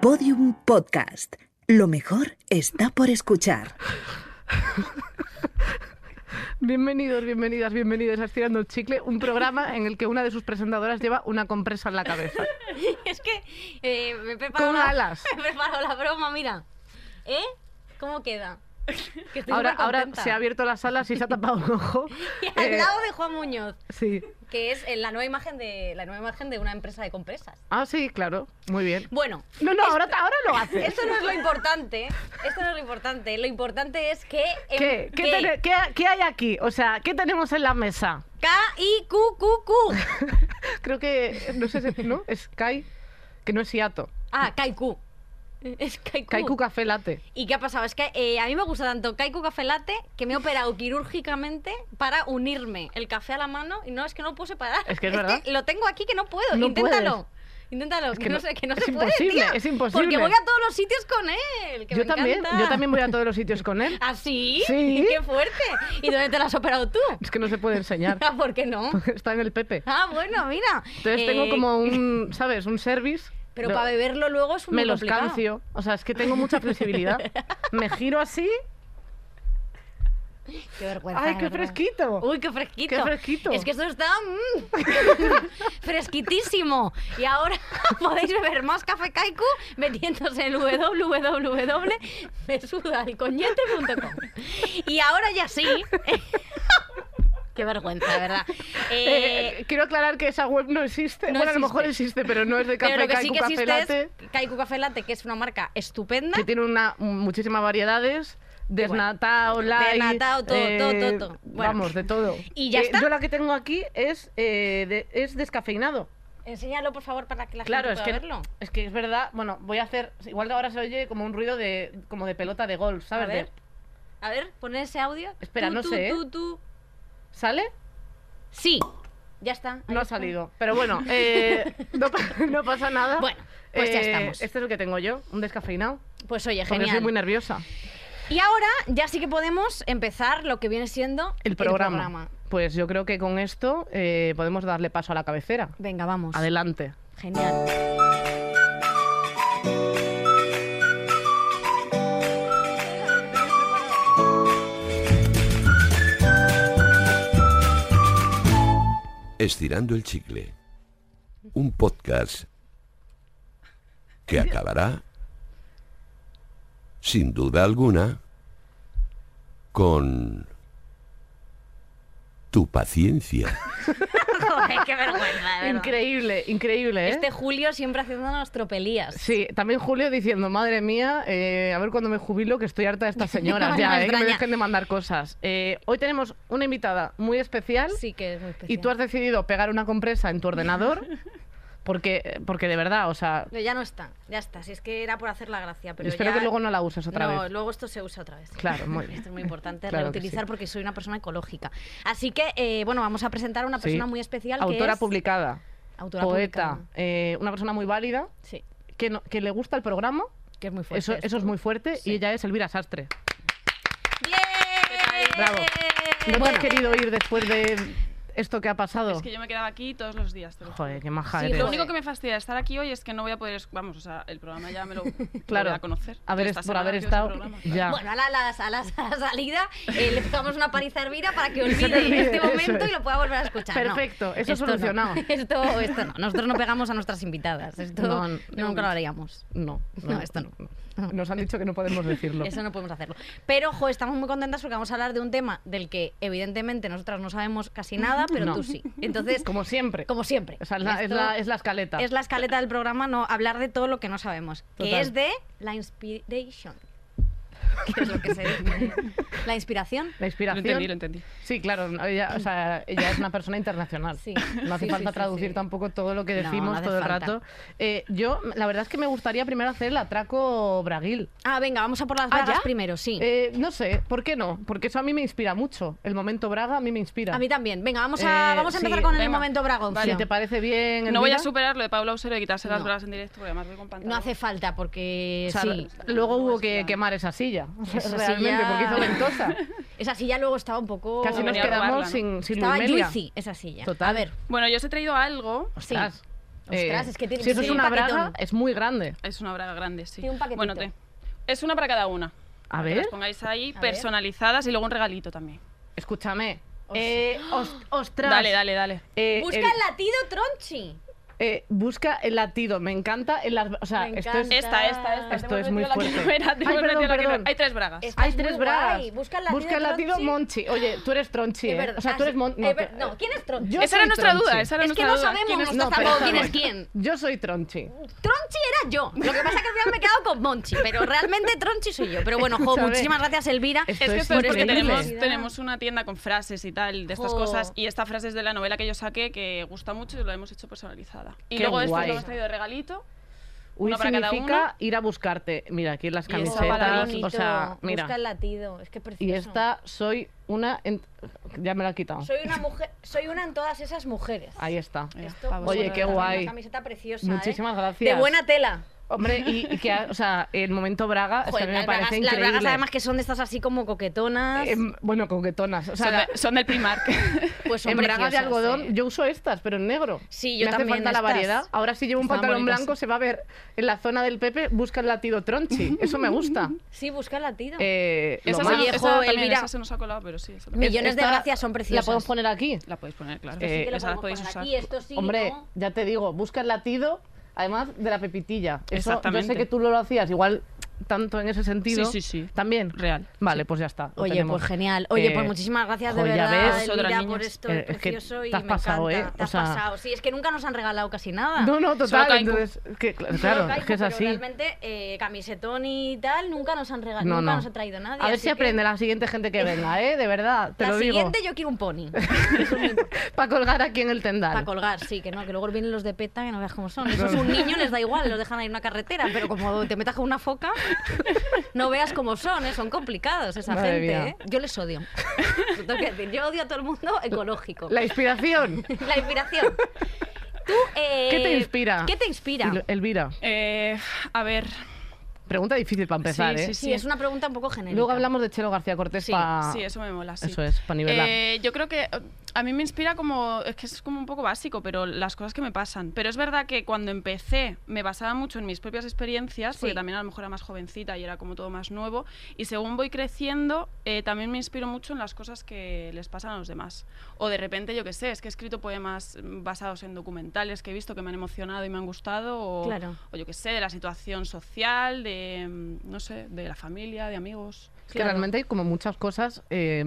Podium Podcast. Lo mejor está por escuchar. Bienvenidos, bienvenidas, bienvenidos a Estirando el Chicle, un programa en el que una de sus presentadoras lleva una compresa en la cabeza. Es que eh, me he preparado Con la, alas. me he preparado la broma, mira. ¿Eh? ¿Cómo queda? Que Ahora, se ha abierto la sala y se ha tapado un ojo. Y al Eh, lado de Juan Muñoz, Sí. que es eh, la nueva imagen de la nueva imagen de una empresa de compresas. Ah, sí, claro. Muy bien. Bueno, No, no, ahora, ahora lo hace. esto no es lo importante. Esto no es lo importante. Lo importante es que em, ¿Qué, qué, que qué- qué hay aquí? O sea, ¿qué tenemos en la mesa? K I Q Q Q. Creo que, no sé si, ¿no? Es Kai, que no es hiato. Ah, Kaiku. Es Kaiku. Kaiku Café Latte. ¿Y qué ha pasado? Es que eh, a mí me gusta tanto Kaiku Café Latte que me he operado quirúrgicamente para unirme el café a la mano y no, es que no puedo separar. Es que es verdad. lo tengo aquí que no puedo. No Inténtalo. puedes. Inténtalo, Es que, que no, sé, que no es se puede, imposible, tía. es imposible. Porque voy a todos los sitios con él. que Yo me también, encanta. yo también voy a todos los sitios con él. ¿Ah, sí? Sí. ¡Qué fuerte! ¿Y dónde te lo has operado tú? Es que no se puede enseñar. Ah, ¿Por qué no? Está en el Pepe. Ah, bueno, mira. Entonces tengo Eh, como un, ¿sabes? Un service. Pero para beberlo luego es un Me los complicado. cancio. O sea, es que tengo mucha flexibilidad. Me giro así. Qué vergüenza. ¡Ay, qué verdad. fresquito! Uy, qué fresquito. Qué fresquito. Es que esto está mm, fresquitísimo. Y ahora podéis beber más café Kaiku metiéndose en www.mesudalcoñete.com. Y ahora ya sí. Qué vergüenza, de verdad. Eh, Eh, quiero aclarar que esa web no existe. no bueno, a lo mejor existe. pero no es de pero café lo que sí que Café Latte, es Kaiku Café Latte, que es una marca estupenda. que tiene una muchísimas variedades. Desnatado, light, Desnatado, todo, todo, todo, todo. Bueno. Vamos, de todo. Y ya Eh, está. Yo la que tengo aquí es, eh, de- es descafeinado. Enséñalo, por favor, para que la Claro, gente es pueda que, verlo. es que es verdad. Bueno, voy a hacer. Igual que ahora se oye como un ruido de, como de pelota de golf, A ¿sabes? De- ver, a ver, poner ese audio. Espera, Tú, no tú, sé, ¿eh? tú. ¿Sale? Sí, ya está. No ha está. salido. Pero bueno, eh, no, pa- no pasa nada. Bueno, pues ya Eh, estamos. Este es el que tengo yo, un descafeinado. Pues oye, Porque genial. soy muy nerviosa. Y ahora ya sí que podemos empezar lo que viene siendo El programa. Pues yo creo que con esto eh, podemos darle paso a la cabecera. Venga, vamos. Adelante. Genial. Estirando el chicle. Un podcast que acabará, sin duda alguna, con tu paciencia. Joder, qué vergüenza, verdad. Increíble, increíble, ¿eh? Este Julio siempre haciéndonos tropelías. Sí, también Julio diciendo, madre mía, eh, a ver cuando me jubilo, que estoy harta de estas señoras No ya, me eh, que me dejen de mandar cosas. Hoy tenemos una invitada muy especial Sí que es muy especial. y tú has decidido pegar una compresa en tu ordenador porque, porque de verdad, o sea, Pero ya no está, ya está. Si es que era por hacer la gracia, pero espero ya- que luego no la uses otra no, vez. luego esto se usa otra vez. Claro, muy bien. Esto es muy importante Claro reutilizar sí. porque soy una persona ecológica. Así que, eh, bueno, vamos a presentar a una Sí. persona muy especial Autora que es... publicada, Autora poeta, publicada. eh, una persona muy válida, Sí, que, no- que le gusta el programa, que es muy fuerte. eso, eso es muy fuerte, Sí. y ella es Elvira Sastre. ¡Bien! Bravo. ¿No te Bueno, has querido ir después de esto que ha pasado? Es que yo me quedaba aquí todos los días. te lo juro. Joder, qué maja Sí, eres. Lo único que me fastidia de estar aquí hoy es que no voy a poder. Vamos, o sea, el programa ya me lo, Claro, voy a conocer. por haber estado ese programa. ya. Bueno, a la, a la- a la- a la salida eh, le pegamos una paliza a Elvira para que olvide este eso momento es. y lo pueda volver a escuchar. No, Perfecto, eso esto solucionado. No. Esto, esto no. Nosotros no pegamos a nuestras invitadas. Esto No, nunca no. lo haríamos. No, No, esto no. Nos han dicho que no podemos decirlo. Eso no podemos hacerlo. Pero, jo, estamos muy contentas porque vamos a hablar de un tema del que, evidentemente, nosotras no sabemos casi nada, pero No. tú sí. Entonces, Como siempre. como siempre. O sea, es la, es la- es la escaleta. es la escaleta del programa, no hablar de todo lo que no sabemos. Que Total. es de la inspiration. ¿Qué es lo que se dice? La inspiración. La Lo inspiración. entendí, lo entendí. Sí, claro, ella, o sea, ella es una persona internacional. Sí. No hace Sí, falta sí, traducir sí. tampoco todo lo que decimos no todo el falta. rato. Eh, yo, la verdad es que me gustaría primero hacer el atraco braguil. Ah, venga, vamos a por las ¿Ah, bragas primero, sí. Eh, no sé, ¿por qué no? Porque eso a mí me inspira mucho. El momento braga a mí me inspira. a mí también. Venga, vamos a, Eh, vamos a empezar sí, con el venga. momento bragoncio. Si te parece bien. No voy a superar lo de Paula Usero de quitarse las No. bragas en directo, porque además voy con pantalón. No hace falta porque O sea, sí. Luego hubo que Claro. quemar esa silla. Esa realmente, silla- porque hizo ventosa. Esa silla luego estaba un poco. Casi nos quedamos robarla, ¿no? sin, sin Estaba juicy esa silla. Total. A ver, Bueno, yo os he traído algo sí. Ostras. Ostras, es que tiene- Si eso es una paquetón. braga, es muy grande. Es una braga grande, sí. Tiene un paquetito. Bueno, te- es una para cada una. A Para que ver. las pongáis ahí, A ver. personalizadas y luego un regalito también. Escúchame. Eh, os- ostras. Dale, dale, dale. Eh, Busca el- el latido tronchi. Eh, busca el latido. Me encanta. O sea, Me esto es, encanta. Esta, esta, esta. Esto es muy la fuerte. no era, te Ay, hemos perdón, metido la que no perdón. era. Hay tres bragas. Hay es tres bragas. Busca el latido Busca el latido Tronchi. Monchi. Oye, tú eres Tronchi, Es ¿eh? verdad. O sea, tú Ah, eres sí. Mon- Eh, ver- no, ¿quién es Tronchi? Yo Esa era nuestra Tronchi. duda, esa era Es que nuestra no duda. sabemos ¿Quién es- nosotros No, pero tampoco quién es quién. Yo soy Tronchi. Tronchi era yo. Lo que pasa es que al final me he quedado con Monchi, pero realmente Tronchi soy yo. Pero bueno, jo, muchísimas gracias, Elvira. Esto Es que es porque tenemos, tenemos una tienda con frases y tal de estas Jo. cosas y esta frase es de la novela que yo saqué que gusta mucho y lo hemos hecho personalizada. Y Qué luego esto guay. lo hemos traído de regalito. Uy Uno para cada significa uno. ir a buscarte. Mira, aquí las camisetas. O sea, mira. Busca el latido. Es que precioso. Y esta soy una. en- Ya me la he quitado. Soy una mujer, soy una en todas esas mujeres. Ahí está. Esto, pa' Oye, qué guay. Una camiseta preciosa. Muchísimas ¿eh? gracias. De buena tela. Hombre, y, y que, o sea, el momento Braga, es que a Joder, mí me las, parece bragas, las increíble. bragas además que son de estas así como coquetonas. Em, bueno, coquetonas. O sea, Son, de- son del Primark. pues son en braga de algodón, eh. yo uso estas, pero en negro. Sí, yo me también hace falta la variedad. Ahora si llevo un Están pantalón bonitas. blanco se va a ver en la zona del Pepe, busca el latido tronchi. Eso me gusta. Sí, busca el latido. Eh, esa, se, Oye, esa también, Elvira. esa se nos ha colado, pero sí. esa Millones de gracias, son preciosas. La podemos poner aquí. la podéis poner, claro. Eh, Sí que la podemos podéis usar. aquí, esto sí, Hombre, ya te digo, busca el latido, además de la pepitilla. Eso, yo sé que tú lo hacías igual tanto en ese sentido. Sí, sí, sí. También. Real. Vale, pues ya está. Oye, tenemos. pues genial. Oye, Eh, pues muchísimas gracias de verdad, ves. Elvira, por esto Eh, es que precioso y te has me pasado, encanta. ¿eh? Te O has sea- pasado. Sí, es que nunca nos han regalado casi nada. No, no, total. Entonces, que, Solo claro, es que es pero así. Realmente, eh, camisetón y tal, nunca nos han regalado, No, nunca no. nos ha traído nadie. A ver si que aprende la siguiente gente que venga, ¿eh? De verdad, te La lo digo. siguiente yo quiero un pony. Para colgar aquí en el tendal. Para colgar, sí, que no, que luego vienen los de PETA que no veas cómo son. Eso es un niño, les da igual, los dejan ahí en una carretera, pero como te metas con una foca, no veas cómo son, ¿eh? son complicados esa Madre gente. ¿eh? Yo les odio. Lo tengo que decir, yo odio a todo el mundo ecológico. La inspiración. La inspiración. Tú, eh, ¿Qué te inspira? ¿Qué te inspira? El- Elvira, Eh, a ver, pregunta difícil para empezar, Sí, ¿eh? sí, Sí, es una pregunta un poco genérica. Luego hablamos de Chelo García Cortés Sí, para... sí, eso me mola, sí. Eso es, para nivelar. Eh, yo creo que eh, a mí me inspira como, es que es como un poco básico, pero las cosas que me pasan. Pero es verdad que cuando empecé me basaba mucho en mis propias experiencias, porque también a lo mejor era más jovencita y era como todo más nuevo. Y según voy creciendo, eh, también me inspiro mucho en las cosas que les pasan a los demás. O de repente, yo qué sé, es que he escrito poemas mm, basados en documentales que he visto que me han emocionado y me han gustado. O, Claro. o yo qué sé, de la situación social, de, mm, no sé, de la familia, de amigos. Es que realmente hay como muchas cosas eh,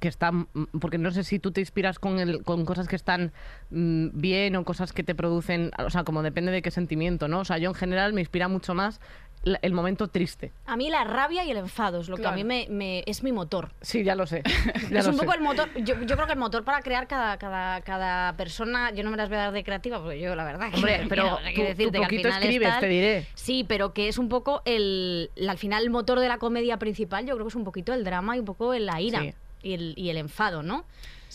que están, mm, porque no sé si tú te inspiras con, el, con cosas que están mm, bien o cosas que te producen, o sea, como depende de qué sentimiento, ¿no? O sea, yo en general me inspira mucho más la- el momento triste. A mí la rabia y el enfado es lo que a Claro. mí me, me- es mi motor. Sí, ya lo sé. ya es lo un sé. poco el motor. Yo, yo creo que el motor para crear cada, cada, cada persona. Yo no me las voy a dar de creativa, porque yo, la verdad. que Hombre, pero tú- quiero tú decirte que al poquito final es escribes, tal. te diré. Sí, pero que es un poco el. Al final, el motor de la comedia principal, yo creo que es un poquito el drama y un poco la ira Sí. y, el, y el enfado, ¿no?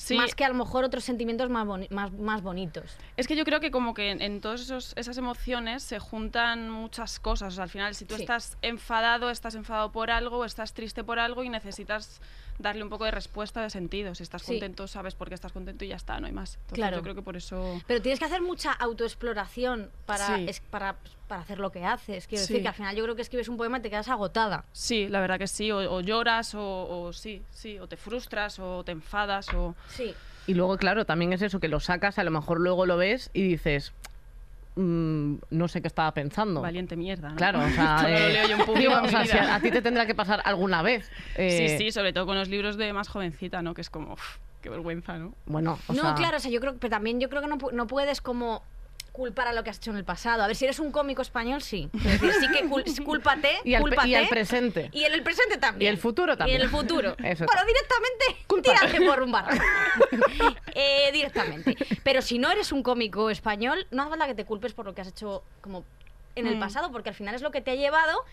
Sí. Más que a lo mejor otros sentimientos más, boni- más, más bonitos. Es que yo creo que como que en, en todas esos- esas emociones se juntan muchas cosas. O sea, al final, si tú Sí. estás enfadado, estás enfadado por algo, estás triste por algo y necesitas darle un poco de respuesta de sentido. Si estás Sí. contento, sabes por qué estás contento y ya está, no hay más. Entonces, Claro. yo creo que por eso... Pero tienes que hacer mucha autoexploración para, Sí. es- para, para hacer lo que haces. Quiero Sí. decir que al final yo creo que escribes un poema y te quedas agotada. Sí, la verdad que sí. O, o lloras, o, o sí, sí. O te frustras, o te enfadas, o... Sí. Y luego, claro, también es eso, que lo sacas, a lo mejor luego lo ves y dices, "Mm, no sé qué estaba pensando. Valiente mierda, ¿no? Claro, o sea, Esto no lo leo yo en público digo, en o mi sea, si a, a ti te tendrá que pasar alguna vez. eh, Sí, sí, sobre todo con los libros de más jovencita, ¿no? Que es como, uf, qué vergüenza, ¿no? Bueno, o no, sea, claro, o sea, yo creo pero también yo creo que no, no puedes como culpar a lo que has hecho en el pasado. A ver, si eres un cómico español, sí. Es decir, sí que cul- cúlpate, Y al, pe- cúlpate. y al presente. Y en el presente también. Y el futuro también. Y en el futuro. Eso. Bueno, directamente Culpa. tírate por un. Eh, directamente. Pero si no eres un cómico español, no hace falta que te culpes por lo que has hecho como en el Mm. pasado, porque al final es lo que te ha llevado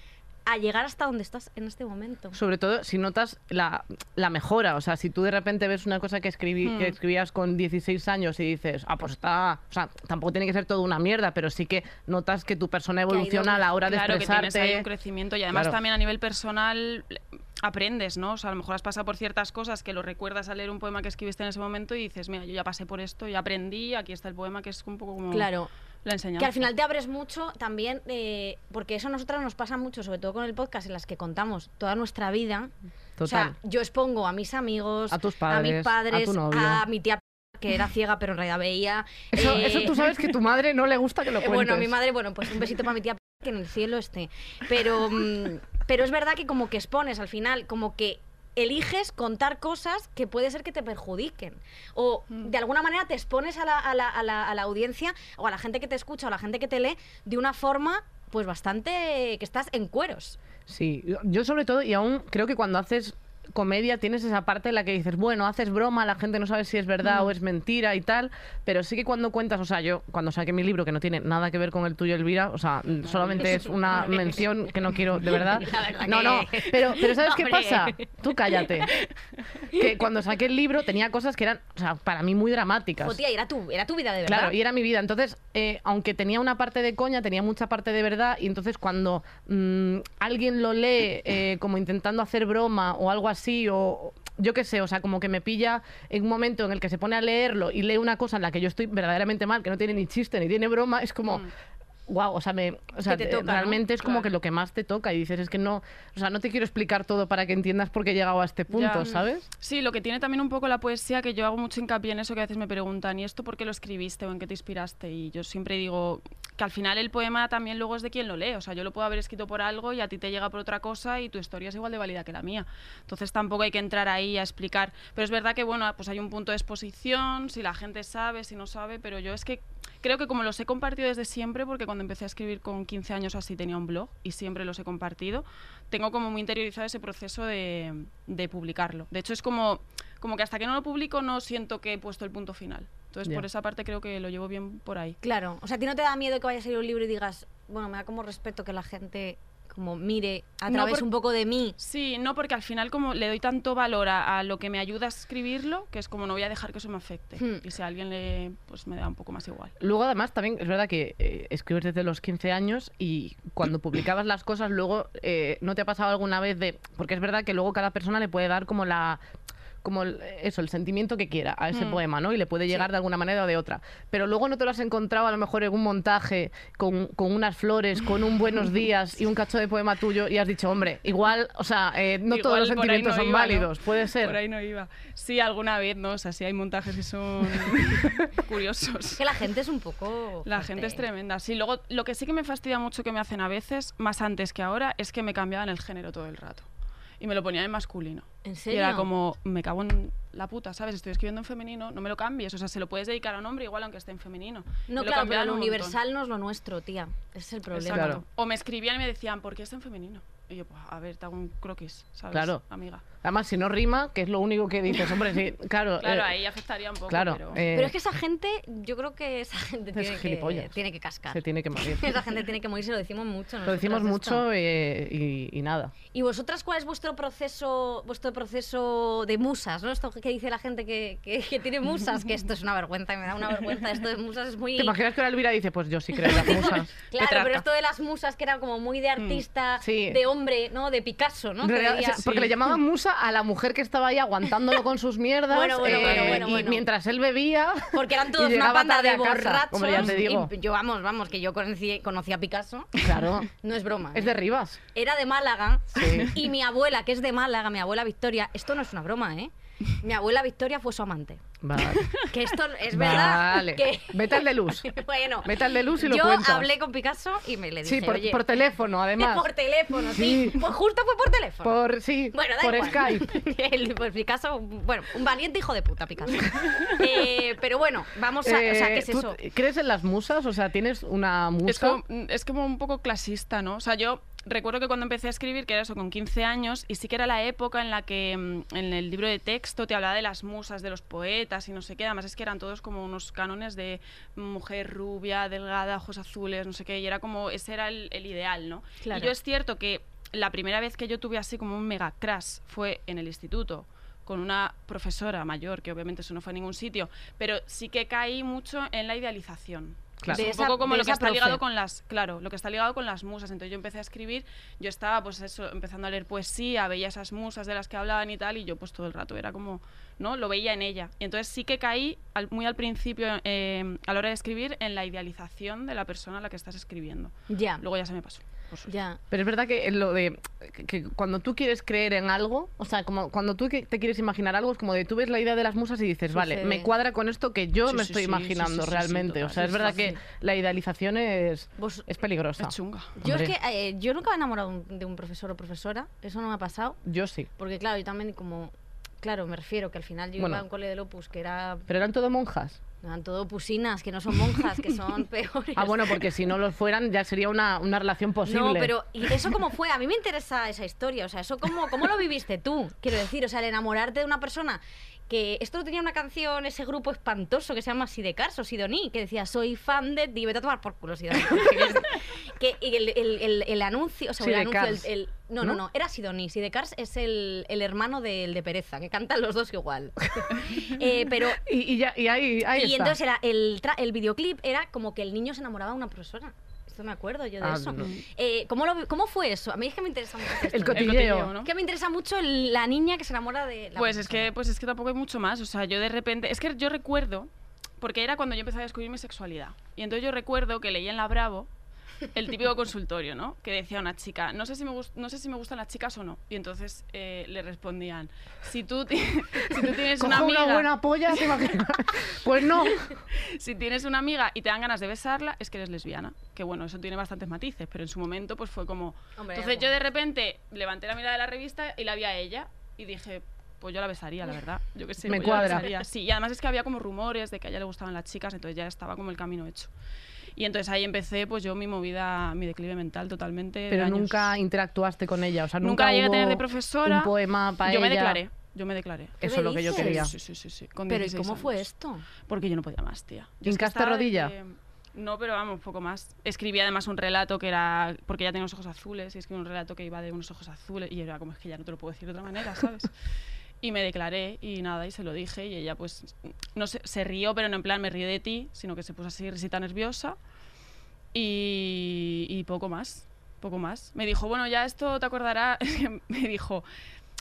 a llegar hasta donde estás en este momento. Sobre todo si notas la, la mejora. O sea, si tú de repente ves una cosa que, escribí, Hmm. que escribías con 16 años y dices, ah, pues está. O sea, tampoco tiene que ser todo una mierda, pero sí que notas que tu persona ido- evoluciona a la hora de claro, que tienes ahí expresarte. un crecimiento y además Claro. también a nivel personal eh, aprendes, ¿no? O sea, a lo mejor has pasado por ciertas cosas que lo recuerdas al leer un poema que escribiste en ese momento y dices, mira, yo ya pasé por esto, ya aprendí, aquí está el poema que es un poco como Claro. La enseñanza. Que al final te abres mucho también, eh, porque eso a nosotras nos pasa mucho, sobre todo con el podcast en las que contamos toda nuestra vida. O sea, Total. yo expongo a mis amigos, A tus mis padres, a padres, tu novio. a mi tía que era ciega pero en realidad veía. Eso, eh, eso tú sabes que tu madre no le gusta que lo cuentes. Bueno, mi madre, bueno, pues un besito para mi tía que en el cielo esté. Pero, mm, pero es verdad que como que expones al final, como que eliges contar cosas que puede ser que te perjudiquen. O Mm. de alguna manera te expones a la, a la- a la- a la audiencia o a la gente que te escucha o a la gente que te lee de una forma pues bastante que estás en cueros. Sí, yo- yo sobre todo, y aún creo que cuando haces comedia tienes esa parte en la que dices, bueno, haces broma, la gente no sabe si es verdad Mm. o es mentira y tal, pero sí que cuando cuentas, o sea, yo cuando saqué mi libro, que no tiene nada que ver con el tuyo, Elvira, o sea, solamente es una mención que no quiero, de verdad. No, no, pero, pero ¿sabes qué pasa? Tú cállate. Que cuando saqué el libro tenía cosas que eran, o sea, para mí muy dramáticas. Tía, era tu, era tu vida de verdad. Claro, y era mi vida. Entonces, eh, aunque tenía una parte de coña, tenía mucha parte de verdad. Y entonces, cuando mm, alguien lo lee eh, como intentando hacer broma o algo así, o yo qué sé, o sea, como que me pilla en un momento en el que se pone a leerlo y lee una cosa en la que yo estoy verdaderamente mal, que no tiene ni chiste ni tiene broma, es como. Wow, o sea, me, o sea, te te- toca, ¿no? realmente es como Claro. que lo que más te toca y dices, es que no, o sea, no te quiero explicar todo para que entiendas por qué he llegado a este punto, Ya. ¿sabes? Sí, lo que tiene también un poco la poesía, que yo hago mucho hincapié en eso que a veces me preguntan, ¿y esto por qué lo escribiste o en qué te inspiraste? Y yo siempre digo que al final el poema también luego es de quien lo lee. O sea, yo lo puedo haber escrito por algo y a ti te llega por otra cosa y tu historia es igual de válida que la mía. Entonces tampoco hay que entrar ahí a explicar. Pero es verdad que, bueno, pues hay un punto de exposición, si la gente sabe, si no sabe, pero yo es que creo que como los he compartido desde siempre, porque cuando empecé a escribir con 15 años así tenía un blog y siempre los he compartido, tengo como muy interiorizado ese proceso de, de publicarlo. De hecho, es como, como que hasta que no lo publico no siento que he puesto el punto final. Entonces, por esa parte creo que lo llevo bien por ahí. Claro, o sea, ¿a ti no te da miedo que vaya a salir un libro y digas, bueno, me da como respeto que la gente como mire a No, través por- un poco de mí? Sí, no, porque al final como le doy tanto valor a, a lo que me ayuda a escribirlo, que es como no voy a dejar que eso me afecte. Hmm. Y si a alguien le, pues me da un poco más igual. Luego, además, también es verdad que eh, escribes desde los 15 años y cuando publicabas las cosas, luego eh, no te ha pasado alguna vez de. Porque es verdad que luego cada persona le puede dar como la como el- eso, el sentimiento que quiera a ese Mm. poema, ¿no? Y le puede llegar de alguna manera o de otra. Pero luego no te lo has encontrado a lo mejor en un montaje con, con unas flores, con un buenos días y un cacho de poema tuyo y has dicho, hombre, igual, o sea, eh, no todos los sentimientos no son iba, ¿no? válidos, puede ser. Por ahí no iba. Sí, alguna vez, ¿no? O sea, sí hay montajes que son curiosos. Es que la gente es un poco... La fuerte. gente es tremenda. Sí, luego lo que sí que me fastidia mucho que me hacen a veces, más antes que ahora, es que me cambiaban el género todo el rato. Y me lo ponían en masculino. ¿En Y serio? era como, me cago en la puta, ¿sabes? Estoy escribiendo en femenino, no me lo cambies. O sea, se lo puedes dedicar a un hombre igual aunque esté en femenino. No, Me lo claro, pero lo un montón. universal no es lo nuestro, tía. Ese es el problema. Claro. O me escribían y me decían, ¿por qué está en femenino? Y yo, pues, a ver, te hago un croquis, ¿sabes? Claro. Amiga. Además, si no rima, que es lo único que dices, hombre, sí, claro. Claro, eh, ahí afectaría un poco, Claro, pero... eh, Pero es que esa gente, yo creo que esa gente Es tiene que, tiene que cascar. se tiene que morir. Esa gente tiene que morirse, lo decimos mucho. Lo decimos mucho eh, y, y nada. ¿Y vosotras cuál es vuestro proceso, vuestro proceso de musas? ¿no? Esto que dice la gente que, que- que tiene musas, que esto es una vergüenza, y me da una vergüenza. Esto de musas es muy... ¿Te imaginas que ahora Elvira dice, pues yo sí creo en las musas? Claro, pero esto de las musas que era como muy de artista, Mm. Sí. de hombre, ¿no? De Picasso, ¿no? Sí, Porque le llamaban musa a la mujer que estaba ahí aguantándolo con sus mierdas. Bueno, bueno, eh, bueno, bueno, y bueno. mientras él bebía. Porque eran todos una banda de borrachos. Hombre, ya te digo. Y yo, vamos, vamos, que yo conocí, conocí a Picasso. Claro. No es broma. Es ¿eh? de Rivas. Era de Málaga. Y mi abuela, que es de Málaga, mi abuela Victoria, esto no es una broma, ¿eh? Mi abuela Victoria fue su amante. Vale. Que esto es verdad. Vale. Que... Vete al de luz. bueno, Vete al de luz y lo yo cuentas. hablé con Picasso y me le dije, Sí, por, oye, por teléfono, además. por teléfono, sí. Sí. Pues justo fue por teléfono. Por, sí, Bueno, da por igual. Skype. El, pues Picasso, bueno, un valiente hijo de puta, Picasso. Eh, pero bueno, vamos a. o sea, ¿qué es Eh, ¿tú eso? ¿Crees en las musas? O sea, ¿tienes una musa? Es como, es como un poco clasista, ¿no? O sea, yo recuerdo que cuando empecé a escribir, que era eso, con 15 años, y sí que era la época en la que mm, en el libro de texto te hablaba de las musas, de los poetas y no sé qué. Además es que eran todos como unos cánones de mujer rubia, delgada, ojos azules, no sé qué. Y era como, ese era el, el ideal, ¿no? Claro. Y yo es cierto que la primera vez que yo tuve así como un mega crash fue en el instituto con una profesora mayor, que obviamente eso no fue a ningún sitio, pero sí que caí mucho en la idealización. Claro. de un esa- poco como de lo que está ligado con las, claro, lo que está ligado con las musas. Entonces yo empecé a escribir, yo estaba pues eso, empezando a leer poesía, veía esas musas de las que hablaban y tal, y yo pues todo el rato era como, ¿no? Lo veía en ella. Y entonces sí que caí al- muy al principio, eh, a la hora de escribir, en la idealización de la persona a la que estás escribiendo. Ya, Luego ya se me pasó. Ya. Pero es verdad que lo de que, que cuando tú quieres creer en algo, o sea, como cuando tú que- te quieres imaginar algo, es como de tú ves la idea de las musas y dices, vale, Sucede. me cuadra con esto que yo Sí, me sí, estoy sí, imaginando sí, sí, sí, realmente. o sea, es Es verdad que la idealización es, Vos- es peligrosa. Es chunga. Yo es que eh, yo nunca me he enamorado de un- de un profesor o profesora, eso no me ha pasado, Yo sí. porque claro, yo también como, claro, me refiero que al final yo Bueno. iba a un cole de Opus que era, Pero eran todo monjas. Eran todo pusinas, que no son monjas, que son peores. Ah, bueno, porque si no lo fueran ya sería una, una relación posible. No, pero ¿y eso cómo fue? A mí me interesa esa historia, o sea, eso cómo, cómo lo viviste tú, quiero decir, o sea, el enamorarte de una persona que esto lo tenía una canción, ese grupo espantoso que se llama Sidecars o Sidoní, que decía, soy fan de... Y vete a tomar por culo, Sidoní. que y el, el, el, el anuncio, o sea, el anuncio... El, no, no, ¿no? era Sidoní. Sidecars es el, el hermano del de Pereza, que cantan los dos igual. Eh, pero... Y, y ya, y ahí, ahí Y está. entonces era el, tra- el videoclip era como que el niño se enamoraba de una profesora. Esto me acuerdo yo de Ah, eso. no. Eh, ¿cómo, lo ¿Cómo fue eso? A mí es que me interesa mucho esto. El El cotilleo. ¿no? Es que me interesa mucho la niña que se enamora de la Pues es que, pues es que tampoco hay mucho más. O sea, yo de repente. Es que yo recuerdo. Porque era cuando yo empecé a descubrir mi sexualidad. Y entonces yo recuerdo que leí en la Bravo el típico consultorio, ¿no? Que decía una chica, no sé si me, gust- no sé si me gustan las chicas o no. Y entonces eh, le respondían, si tú, ti- si tú tienes una amiga, una buena polla. Pues no. si tienes una amiga y te dan ganas de besarla, es que eres lesbiana. Que bueno, eso tiene bastantes matices, pero en su momento pues fue como... Hombre, Entonces yo de repente levanté la mirada de la revista y la vi a ella y dije, pues yo la besaría, la verdad. Yo qué sé, Me pues yo la cuadra. besaría. Sí, y además es que había como rumores de que a ella le gustaban las chicas, entonces ya estaba como el camino hecho. Y entonces ahí empecé pues yo mi movida, mi declive mental totalmente. Pero años. nunca interactuaste con ella. O sea, Nunca nunca, la llegué a tener de profesora. Un poema para Yo me ella. declaré, yo me declaré. ¿Qué Eso me es lo que yo quería. Sí, sí, sí, sí. con Pero ¿y 16 cómo fue esto? Porque yo no podía más, tía. Yo es que ¿Hincaste rodilla? que- No, pero vamos, poco más. Escribí además un relato que era. Porque ella tenía unos ojos azules, y escribí un relato que iba de unos ojos azules, y era como es que ya no te lo puedo decir de otra manera, ¿sabes? y me declaré, y nada, y se lo dije, y ella pues. No sé, se rió, pero no en plan me río de ti, sino que se puso así risita nerviosa. Y, y poco más, poco más. Me dijo, bueno, ya esto te acordará. me dijo,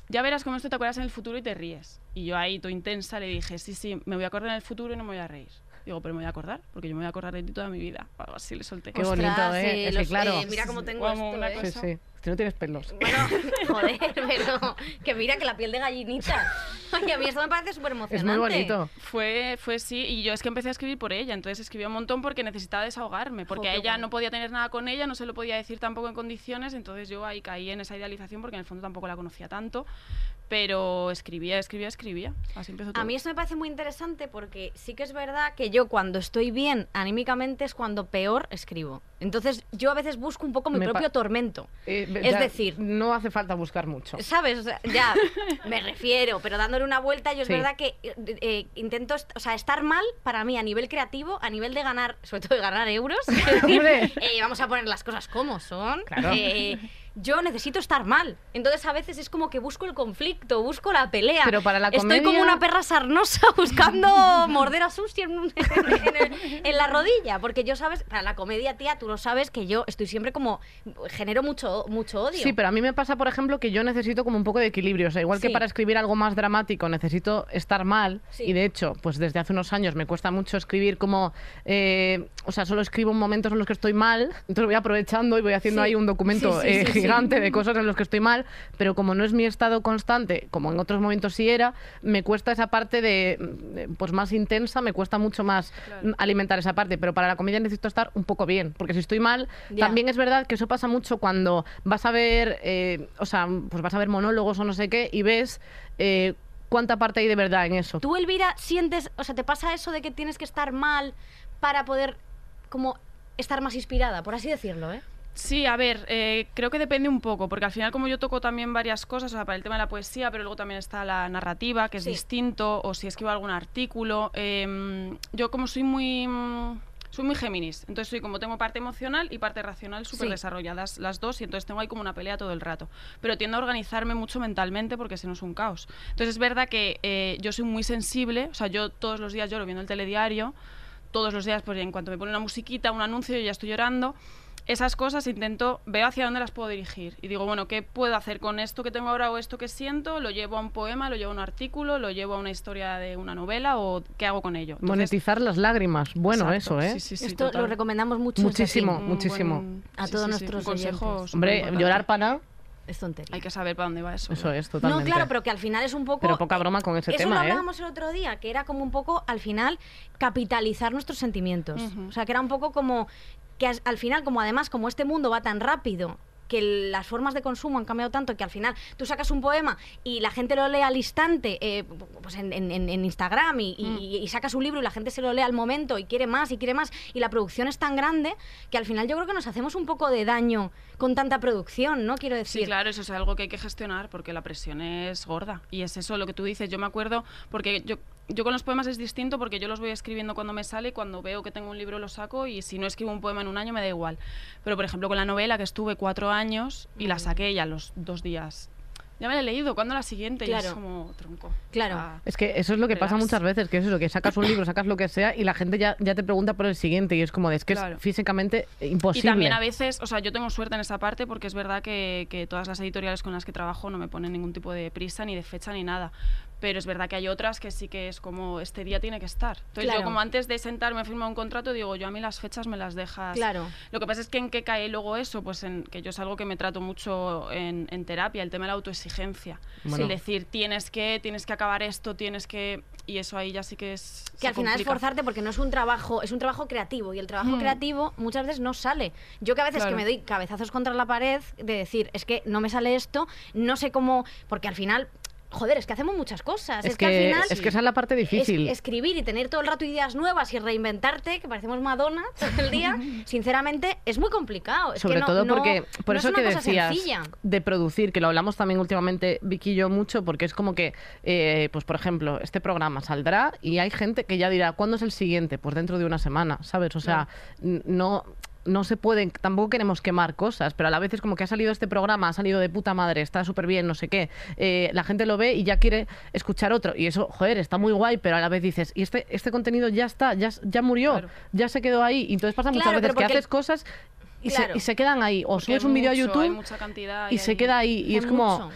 ya verás cómo esto te acuerdas en el futuro y te ríes. Y yo ahí, todo intensa, le dije, sí, sí, me voy a acordar en el futuro y no me voy a reír. Digo, pero me voy a acordar, porque yo me voy a acordar de ti toda mi vida. O algo así le solté. Qué bonito, Ostras, ¿eh? Es que claro. mira cómo tengo Como esto, una ¿eh? Sí, cosa. sí. Si no tienes pelos. Bueno, joder, pero que mira que la piel de gallinita. Oye, a mí esto me parece súper Es emocionante. muy bonito. Fue, fue sí, y yo es que empecé a escribir por ella, entonces escribía un montón porque necesitaba desahogarme, porque Jo, a qué ella no podía tener nada con ella, no se lo podía decir tampoco en condiciones, entonces yo ahí caí en esa idealización porque en el fondo tampoco la conocía tanto, pero escribía, escribía, escribía, así empezó todo. A mí esto me parece muy interesante porque sí que es verdad que yo cuando estoy bien anímicamente es cuando peor escribo. Entonces yo a veces busco un poco mi Me propio tormento. Eh, Es decir- No hace falta buscar mucho. ¿Sabes? O sea, ya, me refiero, pero dándole una vuelta, yo es verdad que eh, intento, o sea, estar mal para mí a nivel creativo, a nivel de ganar, sobre todo de ganar euros. es decir, eh, vamos a poner las cosas como son. Claro. eh, yo necesito estar mal. Entonces a veces es como que busco el conflicto, busco la pelea. Pero para la Estoy comedia- como una perra sarnosa buscando morder a Susi en, en en la rodilla. Porque yo, ¿sabes? Para la comedia, tía, tú lo sabes que yo estoy siempre como... Genero mucho, mucho odio. Sí, pero a mí me pasa, por ejemplo, que yo necesito como un poco de equilibrio. O sea, igual que para escribir algo más dramático necesito estar mal. Sí. Y de hecho, pues desde hace unos años me cuesta mucho escribir como. eh, o sea, solo escribo en momentos en los que estoy mal. Entonces voy aprovechando y voy haciendo Sí. ahí un documento eh. Gigante de cosas en los que estoy mal. Pero como no es mi estado constante, como en otros momentos sí era, me cuesta esa parte de. Pues más intensa, me cuesta mucho más Claro. alimentar esa parte. Pero para la comedia necesito estar un poco bien. Porque si estoy mal, también es verdad que eso pasa mucho cuando vas a ver, eh, o sea, pues vas a ver monólogos o no sé qué y ves eh, cuánta parte hay de verdad en eso. ¿Tú, Elvira, sientes, o sea, te pasa eso de que tienes que estar mal para poder como estar más inspirada, por así decirlo, ¿eh? Sí, a ver, eh, creo que depende un poco, porque al final como yo toco también varias cosas, o sea, para el tema de la poesía, pero luego también está la narrativa, que es Sí. distinto, o si escribo algún artículo, em, yo como soy muy... mm, Soy muy Géminis, entonces soy como tengo parte emocional y parte racional súper Sí. desarrolladas las dos y entonces tengo ahí como una pelea todo el rato. Pero tiendo a organizarme mucho mentalmente porque si no es un caos. Entonces es verdad que eh, yo soy muy sensible, o sea, yo todos los días lloro viendo el telediario, todos los días, pues en cuanto me pone una musiquita, un anuncio, yo ya estoy llorando. Esas cosas intento, veo hacia dónde las puedo dirigir. Y digo, bueno, ¿qué puedo hacer con esto que tengo ahora o esto que siento? ¿Lo llevo a un poema, lo llevo a un artículo, lo llevo a una historia de una novela o qué hago con ello? Entonces, Monetizar las lágrimas. Bueno, exacto, eso, ¿eh? Sí, sí, sí, Esto total. lo recomendamos mucho. Muchísimo. Muchísimo. buen- A sí, todos sí, sí, nuestros un consejo oyentes. Hombre, llorar para Es tontería. Hay que saber para dónde va eso. Eso ¿no? es, totalmente. No, claro, pero que al final es un poco... Pero poca broma con ese Eso tema, lo ¿eh? hablábamos el otro día, que era como un poco, al final, capitalizar nuestros sentimientos. O sea, que era un poco como que al final, como además, como este mundo va tan rápido que las formas de consumo han cambiado tanto que al final tú sacas un poema y la gente lo lee al instante eh, pues en, en- en- Instagram y, y- Mm. y sacas un libro y la gente se lo lee al momento y quiere más y quiere más y la producción es tan grande que al final yo creo que nos hacemos un poco de daño con tanta producción, ¿no? Quiero decir. Sí, claro, eso es algo que hay que gestionar porque la presión es gorda. Y es eso lo que tú dices. Yo me acuerdo, porque yo, yo con los poemas es distinto porque yo los voy escribiendo cuando me sale, cuando veo que tengo un libro lo saco y si no escribo un poema en un año me da igual. Pero por ejemplo con la novela que estuve cuatro años y la saqué ya los dos días. Ya me la he leído, ¿cuándo la siguiente? Y es Claro. como tronco. Claro. Ah, Es que eso es lo que pasa Relax. muchas veces, que es eso, que sacas un libro, sacas lo que sea y la gente ya, ya te pregunta por el siguiente y es como de, es que Claro. es físicamente imposible. Y también a veces, o sea, yo tengo suerte en esa parte porque es verdad que, que todas las editoriales con las que trabajo no me ponen ningún tipo de prisa, ni de fecha, ni nada. Pero es verdad que hay otras que sí que es como, este día tiene que estar. Entonces Claro. yo como antes de sentarme a firmar un contrato, digo, yo a mí las fechas me las dejas. Claro. Lo que pasa es que en qué cae luego eso, pues en que yo es algo que me trato mucho en, en terapia, el tema de la autoexigencia. Bueno. Es decir, tienes que, tienes que acabar esto, tienes que... Y eso ahí ya sí que es... que al final es complica. forzarte porque no es un trabajo, es un trabajo creativo y el trabajo Hmm. creativo muchas veces no sale. Yo que a veces Claro. que me doy cabezazos contra la pared de decir, es que no me sale esto, no sé cómo, porque al final Joder, es que hacemos muchas cosas. Es, Es, que, al final. es que esa es la parte es- difícil. escribir y tener todo el rato ideas nuevas y reinventarte, que parecemos Madonna todo el día, sinceramente, es muy complicado. Es que Sobre no- todo no- porque, por no eso es que una cosa decías sencilla. de producir, que lo hablamos también últimamente Vicky y yo mucho, porque es como que, eh, pues por ejemplo, este programa saldrá y hay gente que ya dirá, ¿cuándo es el siguiente? Pues dentro de una semana, ¿sabes? O sea, no no se pueden, tampoco queremos quemar cosas, pero a la vez es como que ha salido este programa, ha salido de puta madre, está súper bien, no sé qué. Eh, la gente lo ve y ya quiere escuchar otro. Y eso, joder, está muy guay, pero a la vez dices, y este, este contenido ya está, ya, ya murió, Claro. ya se quedó ahí. Y entonces pasa muchas veces que haces cosas y, Claro. se, y se quedan ahí. O subes un vídeo a YouTube y y se queda ahí. Y es como, mucho.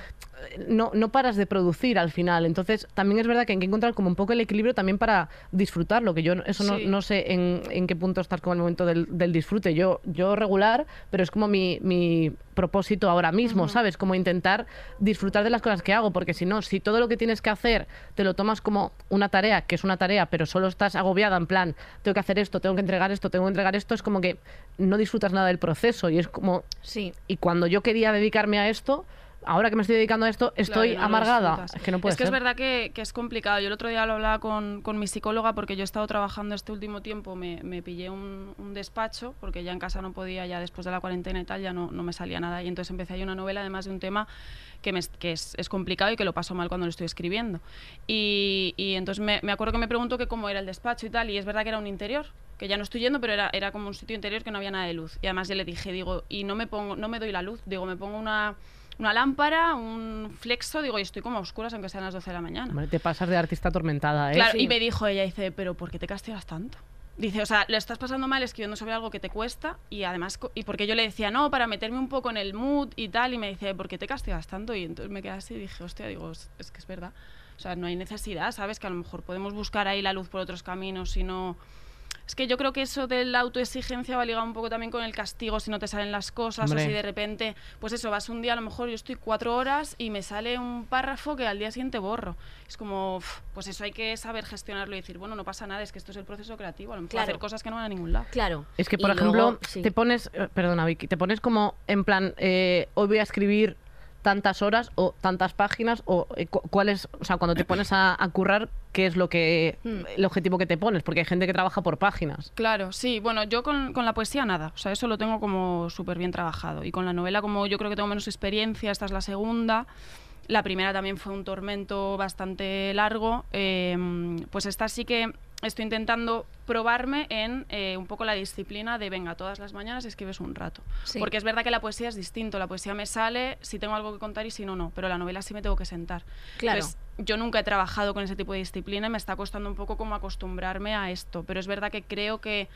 No, no paras de producir al final. Entonces, también es verdad que hay que encontrar como un poco el equilibrio también para disfrutarlo, que yo eso no, Sí. no sé en, en qué punto estás con el momento del, del disfrute. Yo, yo regular, pero es como mi, mi propósito ahora mismo, ¿sabes? Como intentar disfrutar de las cosas que hago, porque si no, si todo lo que tienes que hacer te lo tomas como una tarea, que es una tarea, pero solo estás agobiada en plan, tengo que hacer esto, tengo que entregar esto, tengo que entregar esto, es como que no disfrutas nada del proceso y es como Sí. y cuando yo quería dedicarme a esto, ahora que me estoy dedicando a esto, estoy Claro, no lo amargada. Es que no puede Es que ser. es verdad que, que es complicado. Yo el otro día lo hablaba con, con mi psicóloga porque yo he estado trabajando este último tiempo, me, me pillé un, un despacho porque ya en casa no podía, ya después de la cuarentena y tal, ya no, no me salía nada. Y entonces empecé ahí una novela además de un tema que, me, que es, es complicado y que lo paso mal cuando lo estoy escribiendo. Y, y entonces me, me acuerdo que me preguntó que cómo era el despacho y tal, y es verdad que era un interior que ya no estoy yendo, pero era, era como un sitio interior que no había nada de luz. Y además yo le dije, digo, y no me pongo, no me doy la luz, digo, me pongo una, una lámpara, un flexo, digo, y estoy como a oscuras aunque sean las 12 de la mañana. Hombre, te pasas de artista atormentada, ¿eh? Claro, Sí. y me dijo ella, dice, pero ¿por qué te castigas tanto? Dice, o sea, lo estás pasando mal escribiendo sobre algo que te cuesta y además, y porque yo le decía, no, para meterme un poco en el mood y tal, y me dice, ¿por qué te castigas tanto? Y entonces me quedé así y dije, hostia, digo, es, es que es verdad. O sea, no hay necesidad, ¿sabes? Que a lo mejor podemos buscar ahí la luz por otros caminos, si no... Es que yo creo que eso de la autoexigencia va ligado un poco también con el castigo si no te salen las cosas Hombre. o si de repente, pues eso, vas un día, a lo mejor yo estoy cuatro horas y me sale un párrafo que al día siguiente borro. Es como, pues eso hay que saber gestionarlo y decir, bueno, no pasa nada, es que esto es el proceso creativo, a lo mejor Claro. hacer cosas que no van a ningún lado. Claro. Es que, Y por luego, ejemplo, sí. te pones, eh, perdona Vicky, te pones como en plan, eh, hoy voy a escribir tantas horas o tantas páginas o eh, cu- cuál es, o sea, cuando te pones a, a currar, qué es lo que, Hmm. el objetivo que te pones, porque hay gente que trabaja por páginas. Claro, sí. Bueno, yo con, con la poesía nada. O sea, eso lo tengo como súper bien trabajado. Y con la novela, como yo creo que tengo menos experiencia, esta es la segunda. La primera también fue un tormento bastante largo. eh, pues esta sí que estoy intentando probarme en eh, un poco la disciplina de, venga, todas las mañanas escribes un rato. Sí. Porque es verdad que la poesía es distinto, la poesía me sale si tengo algo que contar y si no, no, pero la novela sí me tengo que sentar. Claro. Entonces, yo nunca he trabajado con ese tipo de disciplina y me está costando un poco como acostumbrarme a esto, pero es verdad que creo que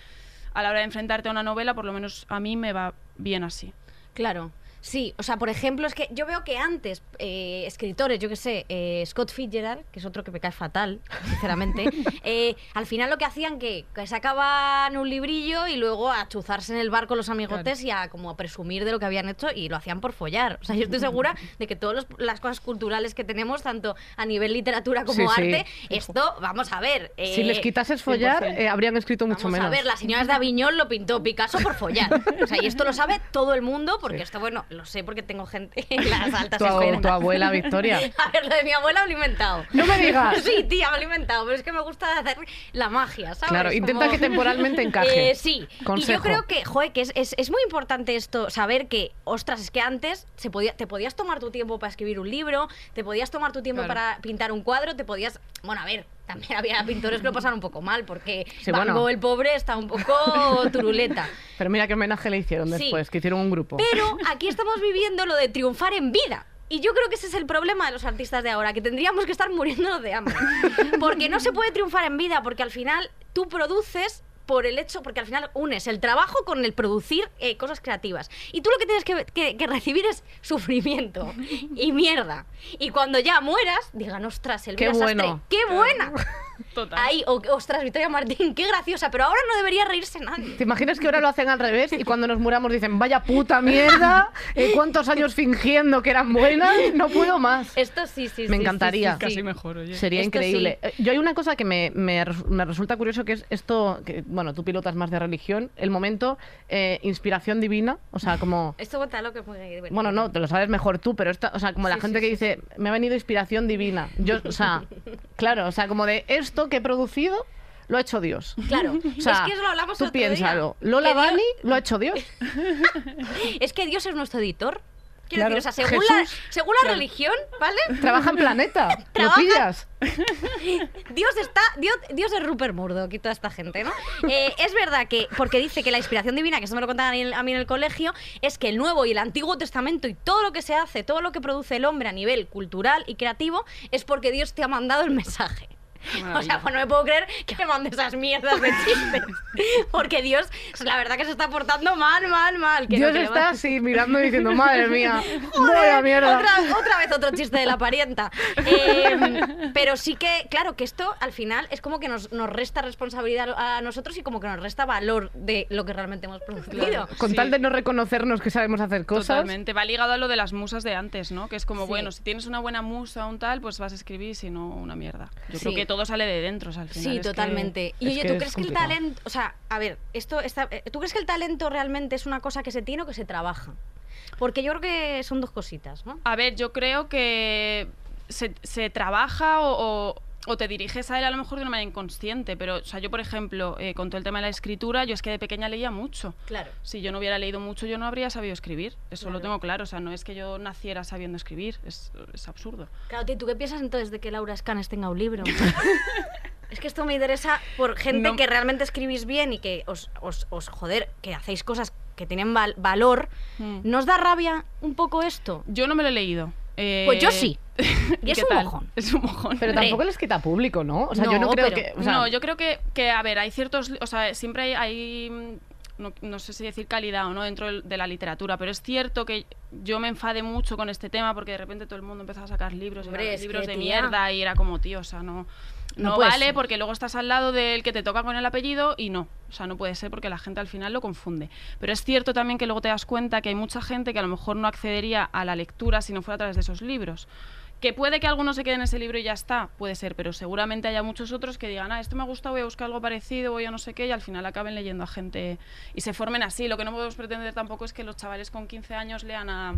a la hora de enfrentarte a una novela, por lo menos a mí me va bien así. Claro. Sí, o sea, por ejemplo, es que yo veo que antes eh, escritores, yo que sé, eh, Scott Fitzgerald, que es otro que me cae fatal, sinceramente, eh, al final lo que hacían que, que sacaban un librillo y luego a chuzarse en el bar con los amigotes y a como a presumir de lo que habían hecho y lo hacían por follar. O sea, yo estoy segura de que todas las cosas culturales que tenemos, tanto a nivel literatura como Sí, sí. arte, esto, vamos a ver. Si eh, les quitases follar, 100%. eh, habrían escrito mucho Vamos menos. a ver, las señoras de Aviñón lo pintó Picasso por follar. O sea, y esto lo sabe todo el mundo, porque esto, bueno, lo sé porque tengo gente en las altas Tu, esferas. tu abuela Victoria. A ver, lo de mi abuela me lo he inventado. No me digas. Sí, tía, me lo he inventado, pero es que me gusta hacer la magia, ¿sabes? Claro, intenta Como- que temporalmente encaje. Eh, sí, y Consejo. yo creo que, joder, que es, es- es muy importante esto, saber que, ostras, es que antes se podía, te podías tomar tu tiempo para escribir un libro, te podías tomar tu tiempo Claro. para pintar un cuadro, te podías... Bueno, a ver, también había pintores que lo pasaron un poco mal, porque Sí, Van bueno. Gogh, el pobre, está un poco turuleta. Pero mira qué homenaje le hicieron Sí. después, que hicieron un grupo. Pero aquí estamos viviendo lo de triunfar en vida. Y yo creo que ese es el problema de los artistas de ahora, que tendríamos que estar muriéndonos de hambre. Porque no se puede triunfar en vida, porque al final tú produces por el hecho, porque al final unes el trabajo con el producir eh, cosas creativas. Y tú lo que tienes que, que- que recibir es sufrimiento y mierda. Y cuando ya mueras, digan, ostras, el Qué bueno. ¡Qué buena! Total. Ahí, o- ostras, Victoria Martín, qué graciosa, pero ahora no debería reírse nadie. ¿Te imaginas que ahora lo hacen al revés y cuando nos muramos dicen, vaya puta mierda, eh, cuántos años fingiendo que eran buenas, no puedo más? Esto sí, sí, Me sí, encantaría. sí, sí. Casi mejor, oye. Sería Esto increíble. Eh, Yo hay una cosa que me, me me resulta curioso que es esto, que bueno, tú pilotas más de religión, el momento eh, inspiración divina, o sea, como... Esto cuéntalo que es muy divertido. Bueno, no, te lo sabes mejor tú, pero esta, o sea, como la Sí, gente sí, que sí, dice, me ha venido inspiración divina. Yo, o sea, claro, o sea, como de esto que he producido, lo ha hecho Dios. Claro, O sea, es que eso lo hablamos tú el otro día. piénsalo. Lola Que Dios- Bunny lo ha hecho Dios. Es que Dios es nuestro editor. Quiero Claro, decir, o sea, según la, Jesús. según la religión, ¿vale? Trabaja en Planeta. ¿Lo Trabaja- pillas? Dios está, Dios, Dios es Rupert Murdoch y toda esta gente, ¿no? Eh, es verdad que, porque dice que la inspiración divina, que eso me lo contaban a mí, a mí en el colegio, es que el Nuevo y el Antiguo Testamento y todo lo que se hace, todo lo que produce el hombre a nivel cultural y creativo, es porque Dios te ha mandado el mensaje. O sea, pues no me puedo creer que me mande esas mierdas de chistes. Porque Dios, la verdad que se está portando mal, mal, mal. que Dios está así mirando y diciendo, madre mía, Joder, mierda. Otra, otra vez otro chiste de la parienta. Eh, pero sí que, claro, que esto al final es como que nos, nos resta responsabilidad a nosotros y como que nos resta valor de lo que realmente hemos producido. Con Sí. tal de no reconocernos que sabemos hacer cosas. Totalmente. Va ligado a lo de las musas de antes, ¿no? Que es como, Sí. bueno, si tienes una buena musa o un tal, pues vas a escribir, si no, una mierda. Yo Sí. creo que todo sale de dentro, o sea, al final. Sí, es que- totalmente. Y oye, ¿tú es crees que el talento, o sea, a ver, esto está, eh, ¿tú crees que el talento realmente es una cosa que se tiene o que se trabaja? Porque yo creo que son dos cositas, ¿no? A ver, yo creo que se, se trabaja o, o- o te diriges a él a lo mejor de una manera inconsciente, pero, o sea, yo, por ejemplo, eh, con todo el tema de la escritura, yo es que de pequeña leía mucho. Claro. Si yo no hubiera leído mucho, yo no habría sabido escribir. Eso Claro. lo tengo claro. O sea, no es que yo naciera sabiendo escribir. Es, es absurdo. Claro, ¿tú qué piensas entonces de que Laura Scanes tenga un libro? es que esto me interesa por gente No. que realmente escribís bien y que os, os, os, joder, que hacéis cosas que tienen val- valor. Mm. ¿Nos da rabia un poco esto? Yo no me lo he leído. Eh, Pues yo sí. Y es ¿qué un tal? mojón. Es un mojón. Pero tampoco les quita público, ¿no? O sea, yo no creo pero- que. o sea, no, yo creo que, que, a ver, hay ciertos. O sea, siempre hay. hay, mm, no, no sé si decir calidad o no dentro de la literatura, pero es cierto que yo me enfadé mucho con este tema porque de repente todo el mundo empezaba a sacar libros, y Hombre, es libros de tía. mierda y era como, tío, o sea, no. No vale ser. porque luego estás al lado del que te toca con el apellido y no. O sea, no puede ser porque la gente al final lo confunde. Pero es cierto también que luego te das cuenta que hay mucha gente que a lo mejor no accedería a la lectura si no fuera a través de esos libros. Que puede que alguno se quede en ese libro y ya está, puede ser, pero seguramente haya muchos otros que digan, ah, esto me ha gustado, voy a buscar algo parecido, voy a no sé qué, y al final acaben leyendo a gente y se formen así. Lo que no podemos pretender tampoco es que los chavales con 15 años lean a,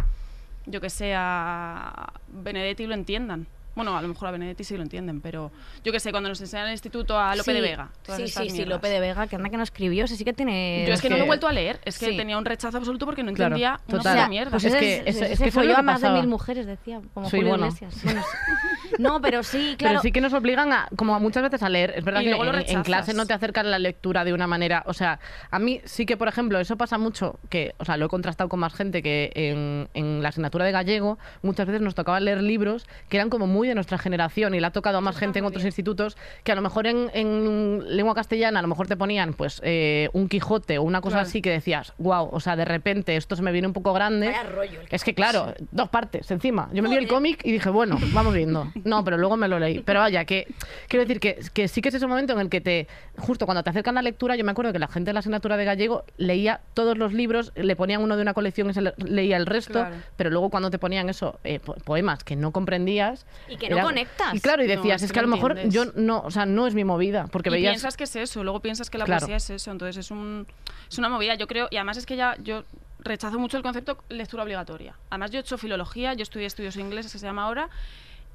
yo que sé, a Benedetti y lo entiendan. Bueno, a lo mejor a Benedetti sí lo entienden, pero yo que sé, cuando nos enseñan en el instituto a Lope Sí, de Vega. todas Sí, sí, sí. Lope de Vega, que anda que no escribió, ese sí que tiene... Yo es que, no lo he vuelto a leer, es que Sí. tenía un rechazo absoluto porque no Claro, entendía una total. puta mierda. Pues Es ese que es, es folló que a más de mil mujeres, decía, como Sí, Julio bueno. Iglesias. Bueno, sí. No, pero sí, claro. Pero sí que nos obligan a, como a muchas veces a leer. Es verdad Y que luego lo en, clase no te acercan la lectura de una manera. O sea, a mí sí que, por ejemplo, eso pasa mucho, que, o sea, lo he contrastado con más gente, que en, en la asignatura de gallego muchas veces nos tocaba leer libros que eran como muy de nuestra generación y le ha tocado a más gente en otros institutos que a lo mejor en, en lengua castellana a lo mejor te ponían pues eh, un Quijote o una cosa Claro. así que decías, wow, o sea, de repente esto se me viene un poco grande. Rollo Es que claro, dos partes encima. Yo me vi el cómic y dije, bueno, vamos viendo. No, pero luego me lo leí. Pero vaya, que quiero decir que, que sí que es ese momento en el que te, justo cuando te acercan la lectura, yo me acuerdo que la gente de la asignatura de gallego leía todos los libros, le ponían uno de una colección y se le- leía el resto, Claro. pero luego cuando te ponían eso, eh, po- poemas que no comprendías. Y que no conectas. Y claro, y decías, es es que a lo mejor yo no, o sea, no es mi movida, porque y veías... piensas que es eso, luego piensas que la Claro. poesía es eso, entonces es un es una movida, yo creo, y además es que ya yo rechazo mucho el concepto lectura obligatoria. Además yo he hecho filología, yo estudié estudios ingleses que se llama ahora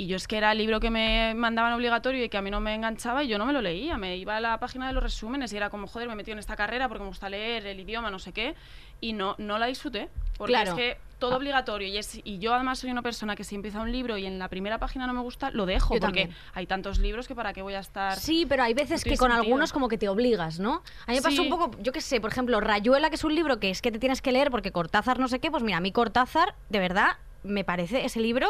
y yo es que era el libro que me mandaban obligatorio y que a mí no me enganchaba y yo no me lo leía, me iba a la página de los resúmenes y era como, joder, me he metido en esta carrera porque me gusta leer el idioma, no sé qué, y no, no la disfruté, porque Claro. es que todo obligatorio y, es, y yo además soy una persona que si empieza un libro y en la primera página no me gusta, lo dejo, Yo porque también. hay tantos libros que para qué voy a estar... Sí, pero hay veces No que con sentido. algunos como que te obligas, ¿no? A mí me pasó Sí. un poco, yo qué sé, por ejemplo, Rayuela, que es un libro que es que te tienes que leer porque Cortázar no sé qué, pues mira, a mí Cortázar, de verdad, me parece ese libro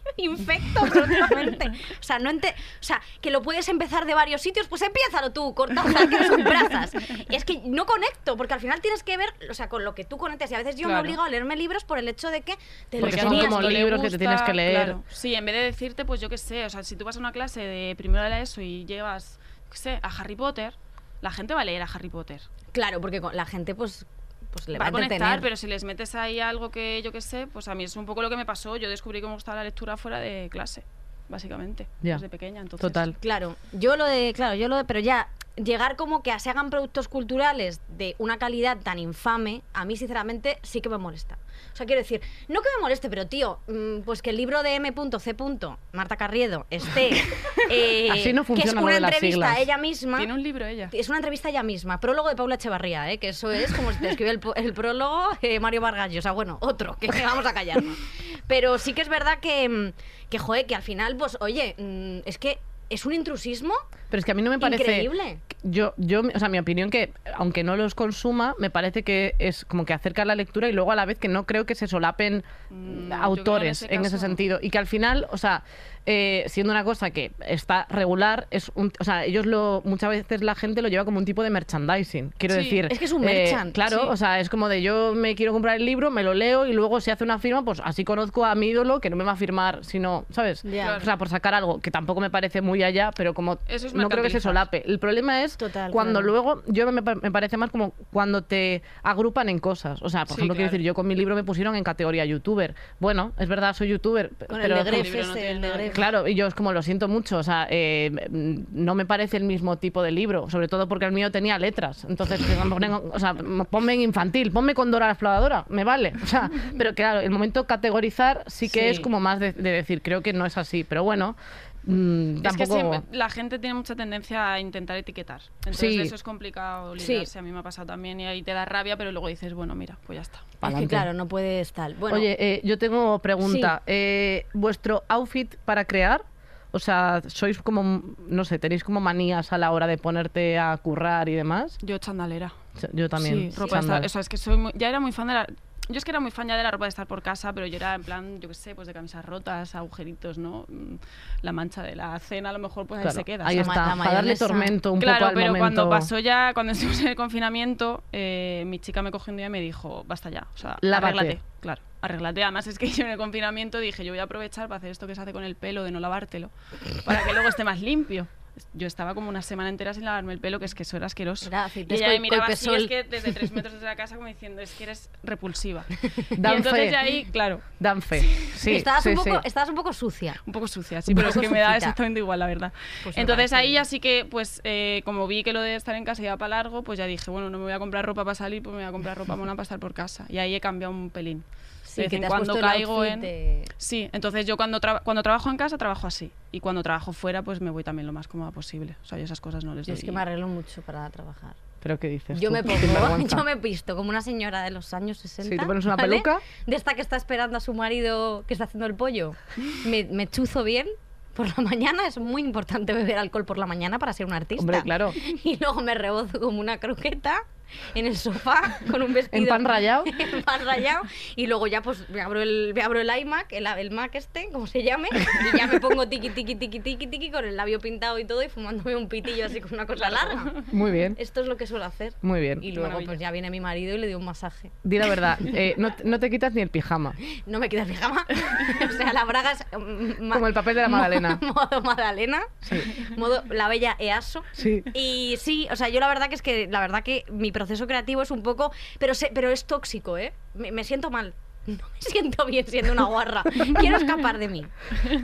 infecto absolutamente. O sea, no ente- o sea, que lo puedes empezar de varios sitios, pues empiézalo tú, Cortázar, que brazas. Es que no conecto, porque al final tienes que ver, o sea, con lo que tú conectes. Y a veces yo me obligo a leerme libros por el hecho de que te Porque los son como libros que te tienes que leer. claro. Sí, en vez de decirte, pues yo qué sé, o sea, si tú vas a una clase de primero de la ESO y llevas, qué sé, a Harry Potter, la gente va a leer a Harry Potter. Claro, porque la gente pues, pues le va, va a conectar, entretener. pero si les metes ahí algo que yo qué sé, pues a mí es un poco lo que me pasó. Yo descubrí que me gustaba la lectura fuera de clase, básicamente, Ya. desde pequeña. Entonces, Total. Claro, yo lo de, claro, yo lo de, pero ya llegar como que se hagan productos culturales de una calidad tan infame, a mí sinceramente sí que me molesta. O sea, quiero decir, no que me moleste, pero tío, mm, pues que el libro de M.C. Marta Carriedo esté eh, Así no que es funciona lo una de las entrevista a ella misma. Tiene un libro ella. Es una entrevista a ella misma, prólogo de Paula Echevarría, ¿eh? que eso es como si te escribe el, prólogo eh, Mario Vargallo, o sea, bueno, otro, que vamos a callarnos. Pero sí que es verdad que, mm, que joder, que al final, pues, oye, mm, es que es un intrusismo Pero es que a mí no me parece. increíble. Yo, yo, o sea, mi opinión que, aunque no los consuma, me parece que es como que acerca la lectura y luego a la vez que no creo que se solapen Mm, autores en ese, sentido. Y que al final, o sea, eh, siendo una cosa que está regular, es un, o sea, ellos lo, muchas veces la gente lo lleva como un tipo de merchandising. Quiero Sí, decir. es que es un eh, merchant, claro, sí. o sea, es como de yo me quiero comprar el libro, me lo leo y luego si hace una firma, pues así conozco a mi ídolo que no me va a firmar, sino, ¿sabes? Claro. O sea, por sacar algo que tampoco me parece muy allá, pero como Eso es no creo que se solape. El problema es Total, cuando claro. luego, yo me, pa- me parece más como cuando te agrupan en cosas. O sea, por Sí, ejemplo, quiero decir, yo con mi libro me pusieron en categoría youtuber. Bueno, es verdad, soy youtuber, Con pero el de Gref no ese, tiene el de. Claro, y yo es como lo siento mucho, o sea, eh, no me parece el mismo tipo de libro, sobre todo porque el mío tenía letras. Entonces, ponen- o sea, ponme en infantil, ponme con Dora la exploradora, me vale. O sea, pero claro, el momento de categorizar sí que Sí. es como más de, de decir, creo que no es así, pero bueno, mm, Es que tampoco... siempre- la gente tiene mucha tendencia a intentar etiquetar. Entonces Sí. eso es complicado Sí. lidiarse. A mí me ha pasado también y ahí te da rabia, pero luego dices, bueno, mira, pues ya está. Es que claro, no puedes tal. Bueno, Oye, eh, yo tengo pregunta. Eh, ¿Vuestro outfit para crear? O sea, sois como, no sé, tenéis como manías a la hora de ponerte a currar y demás. Yo chandalera. Yo también. Sí, ropa o sea, es que soy muy- ya era muy fan de la... Yo es que era muy fan ya de la ropa de estar por casa, pero yo era en plan, yo qué sé, pues de camisas rotas, agujeritos, ¿no? Mm, La mancha de la cena a lo mejor pues ahí se queda. Ahí está, para darle tormento un claro, poco al pero momento. cuando pasó ya, cuando estuvimos en el confinamiento, eh, mi chica me cogió un día y me dijo, basta ya, o sea, Lávate. arréglate. Claro, arréglate. Además es que yo en el confinamiento dije, yo voy a aprovechar para hacer esto que se hace con el pelo, de no lavártelo, para que luego esté más limpio. Yo estaba como una semana entera sin lavarme el pelo, que es que eso era asqueroso. Era y ella me miraba así, es que desde tres metros desde la casa como diciendo, es que eres repulsiva. y Dan entonces fe. de ahí, claro, Dan fe. Sí, estabas, sí, un poco, sí. estabas un poco sucia. un poco sucia, sí, Un pero es que me da exactamente igual, la verdad. Pues Entonces ahí ya sí que, pues, eh, como vi que lo de estar en casa iba para largo, pues ya dije, bueno, no me voy a comprar ropa para salir, pues me voy a comprar ropa mona para estar por casa. Y ahí he cambiado un pelín. Sí, de vez que en te has cuando caigo en... de- Sí, entonces yo cuando, traba- cuando trabajo en casa trabajo así. Y cuando trabajo fuera, pues me voy también lo más cómoda posible. O sea, yo esas cosas no les Yo doy. es que me arreglo mucho para trabajar. ¿Pero qué dices Yo tú? me pongo, yo me visto como una señora de los años 60. Sí, te pones una ¿vale? peluca. De esta que está esperando a su marido que está haciendo el pollo. Me, me chuzo bien por la mañana. Es muy importante beber alcohol por la mañana para ser un artista. Hombre, claro. Y luego me rebozo como una croqueta en el sofá con un vestido. ¿En pan rallado? en pan rallado. Y luego ya pues me abro el, me abro el iMac, el, el Mac este, como se llame, y ya me pongo tiki, tiki, tiki, tiki, tiki, con el labio pintado y todo y fumándome un pitillo así con una cosa larga. Muy bien. Esto es lo que suelo hacer. Muy bien. Y luego pues ya viene mi marido y le doy un masaje. Di la verdad, eh, no, no te quitas ni el pijama. No me quita el pijama. o sea, la braga es... mm, ma- Como el papel de la Magdalena. Modo Magdalena. Modo la bella EASO. Sí. Y sí, o sea, yo la verdad que es que la verdad que mi proceso creativo es un poco, pero sé, pero es tóxico, ¿eh? Me, me siento mal. No me siento bien siendo una guarra. Quiero escapar de mí.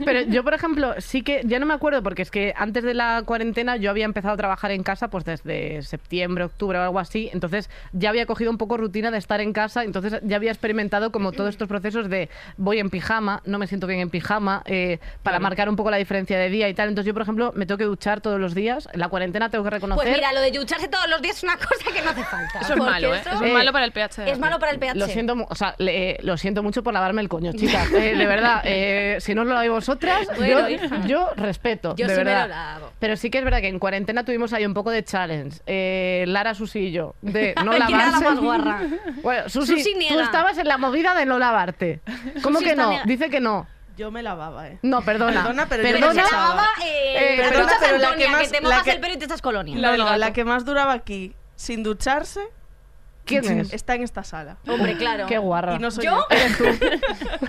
Pero yo, por ejemplo, sí que, ya no me acuerdo, porque es que antes de la cuarentena yo había empezado a trabajar en casa pues desde septiembre, octubre o algo así, entonces ya había cogido un poco rutina de estar en casa, entonces ya había experimentado como todos estos procesos de voy en pijama, no me siento bien en pijama, eh, para marcar un poco la diferencia de día y tal. Entonces yo, por ejemplo, me tengo que duchar todos los días, en la cuarentena tengo que reconocer... Pues mira, lo de ducharse todos los días es una cosa que no hace falta. Eso es malo, ¿eh? eso Eh, es malo para el pH. es malo para el pH. Lo siento, o sea, le- eh, lo siento mucho por lavarme el coño, chicas. Eh, de verdad, eh, si no os lo laváis vosotras, Bueno, yo, yo respeto. Yo de sí me verdad. lo lavo. Pero sí que es verdad que en cuarentena tuvimos ahí un poco de challenge. Eh, Lara Susillo, de no ¿Quién era la lavarse. más guarra? Bueno, Susi, Susi tú estabas en la movida de no lavarte. ¿Cómo Susi que no? Dice que no. Yo me lavaba, ¿eh? No, perdona. Perdona, pero yo Pero me se lavaba. lavaba eh, Eh, perdona, pero Antonia, que que, más- te mojas que- el pelo y te estás colonia. No, no, la que más duraba aquí sin ducharse ¿Quién es? está en esta sala. Hombre, claro. Qué guarra. Y no soy ¿Yo? yo. Eres tú.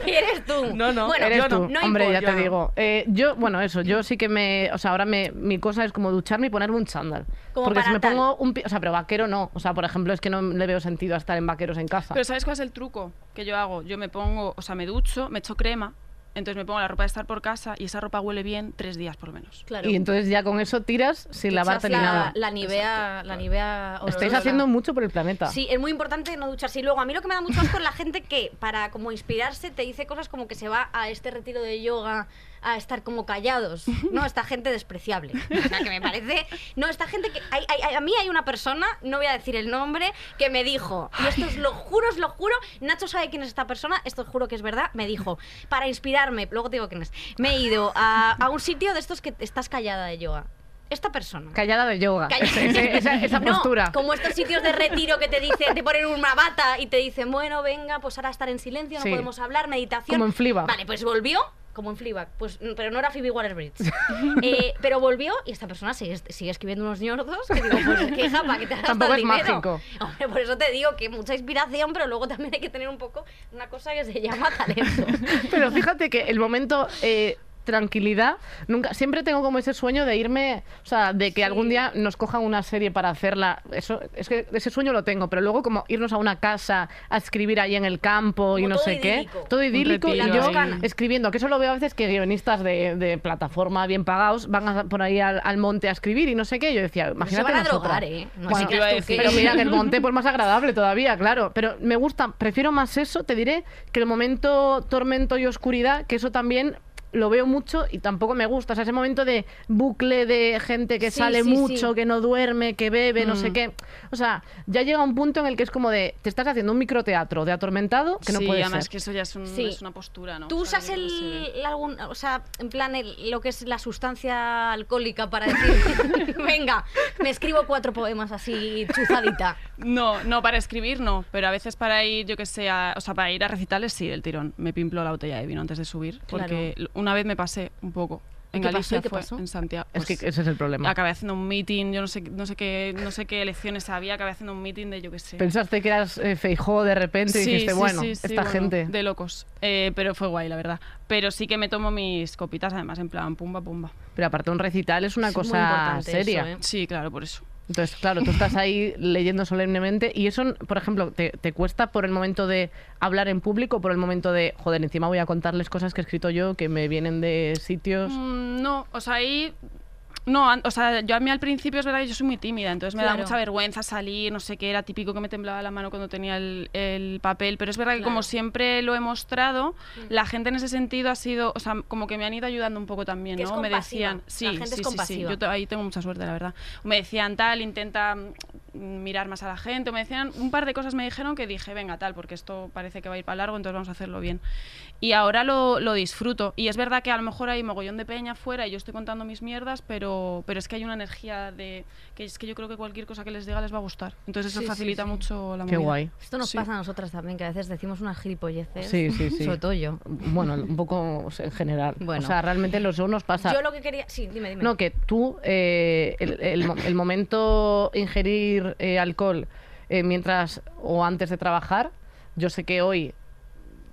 Eres tú. No, no, Bueno, Eres yo tú. no Hombre, ya te no. digo. Eh, yo, bueno, eso, yo sí que me. O sea, ahora me, mi cosa es como ducharme y ponerme un chándal. Como Porque si me tal. pongo un. O sea, pero vaquero no. O sea, por ejemplo, es que no le veo sentido a estar en vaqueros en casa. Pero ¿sabes cuál es el truco que yo hago? Yo me pongo, o sea, me ducho, me echo crema, entonces me pongo la ropa de estar por casa y esa ropa huele bien tres días por lo menos. Claro. Y entonces ya con eso tiras sin Te lavarte ni nada. La Nivea, la Nivea Estáis haciendo mucho por el planeta. Sí, es muy importante no ducharse. Y luego, a mí lo que me da mucho asco es la gente que, para como inspirarse, te dice cosas como que se va a este retiro de yoga a estar como callados. No, esta gente despreciable. O sea, que me parece... No, esta gente que... hay- hay- hay- a mí hay una persona, no voy a decir el nombre, que me dijo, y esto os lo juro, os lo juro, Nacho sabe quién es esta persona, esto os juro que es verdad, me dijo, para inspirarme, luego te digo quién es, me he ido a, a un sitio de estos que estás callada de yoga. Esta persona. Callada de yoga. Ese- esa, esa No, postura. como estos sitios de retiro que te dicen, te ponen una bata y te dicen, bueno, venga, pues ahora estar en silencio, no podemos hablar, meditación. Como en. Vale, pues volvió, como en Fleabag, pues, mm, pero no era Phoebe Waller-Bridge. Eh, pero volvió y esta persona sigue, sigue escribiendo unos ñordos que digo, pues qué japa, que te Tampoco es dinero. mágico. Hombre, por eso te digo que mucha inspiración, pero luego también hay que tener un poco una cosa que se llama talento. Pero fíjate que el momento eh, tranquilidad, nunca, siempre tengo como ese sueño de irme, o sea, de que algún día nos cojan una serie para hacerla. Eso, es que ese sueño lo tengo, pero luego como irnos a una casa a escribir ahí en el campo y no sé idílico. qué, todo idílico y yo ahí. escribiendo, que eso lo veo a veces que guionistas de, de plataforma bien pagados van a- por ahí al, al monte a escribir y no sé qué. Yo decía, se imagínate van a drogar, ¿eh? No Bueno, sé qué iba a decir. que- pero mira, que el monte pues más agradable todavía, claro. Pero me gusta, prefiero más eso, te diré, que el momento tormento y oscuridad, que eso también lo veo mucho y tampoco me gusta. O sea, ese momento de bucle de gente que Sí, sale sí, mucho, sí. que no duerme, que bebe, no sé qué. O sea, ya llega un punto en el que es como de, te estás haciendo un microteatro de atormentado que no sí, puede además ser. que eso ya es, un- Sí. es una postura, ¿no? ¿Tú O sea, usas el, algún, o sea, en plan el- lo que es la sustancia alcohólica para decir, venga, me escribo cuatro poemas así chuzadita? No, no, para escribir no, pero a veces para ir, yo que sé, a- o sea, para ir a recitales sí, del tirón. Me pimplo la botella de vino antes de subir, porque una vez me pasé un poco. En qué pasó? Galicia ¿Y qué fue, pasó? en Santiago. Es que pues, ese es el problema. Acabé haciendo un meeting, yo no sé, no sé qué, no sé qué elecciones había, acabé haciendo un meeting de yo que sé. Pensaste que eras eh, Feijó de repente y Sí, dijiste, sí, bueno, sí, sí, esta bueno, gente. de locos. Eh, pero fue guay, la verdad. Pero sí que me tomo mis copitas, además, en plan pumba, pumba. Pero aparte un recital es una cosa importante seria. eso, ¿eh? Sí, claro, por eso. Entonces, claro, tú estás ahí leyendo solemnemente y eso, por ejemplo, te, cuesta por el momento de hablar en público, por el momento de, joder, encima voy a contarles cosas que he escrito yo que me vienen de sitios. Mm, no, o sea, ahí... No, o sea, yo a mí al principio es verdad que yo soy muy tímida, entonces me da mucha vergüenza salir, no sé qué, era típico que me temblaba la mano cuando tenía el, el papel, pero es verdad que Claro. como siempre lo he mostrado, la gente en ese sentido ha sido, o sea, como que me han ido ayudando un poco también, Que es ¿no? me decían, la sí, es sí, sí, sí, yo ahí tengo mucha suerte, la verdad. Me decían tal, intenta mm, mm, mirar más a la gente, me decían un par de cosas me dijeron que dije, venga, tal, porque esto parece que va a ir para largo, entonces vamos a hacerlo bien. Y ahora lo, lo disfruto. Y es verdad que a lo mejor hay mogollón de peña afuera y yo estoy contando mis mierdas, pero, pero es que hay una energía de que es que yo creo que cualquier cosa que les diga les va a gustar. Entonces eso Sí, sí, facilita sí. mucho la Qué movida. guay. Esto nos Sí. pasa a nosotras también, que a veces decimos unas gilipolleces. Sí, sí, sí. Sobre todo yo. Bueno, un poco o sea, en general. Bueno. O sea, realmente los shows nos pasa. Yo lo que quería... Sí, dime, dime. No, que tú, eh, el, el el momento ingerir eh, alcohol eh, mientras o antes de trabajar, yo sé que hoy,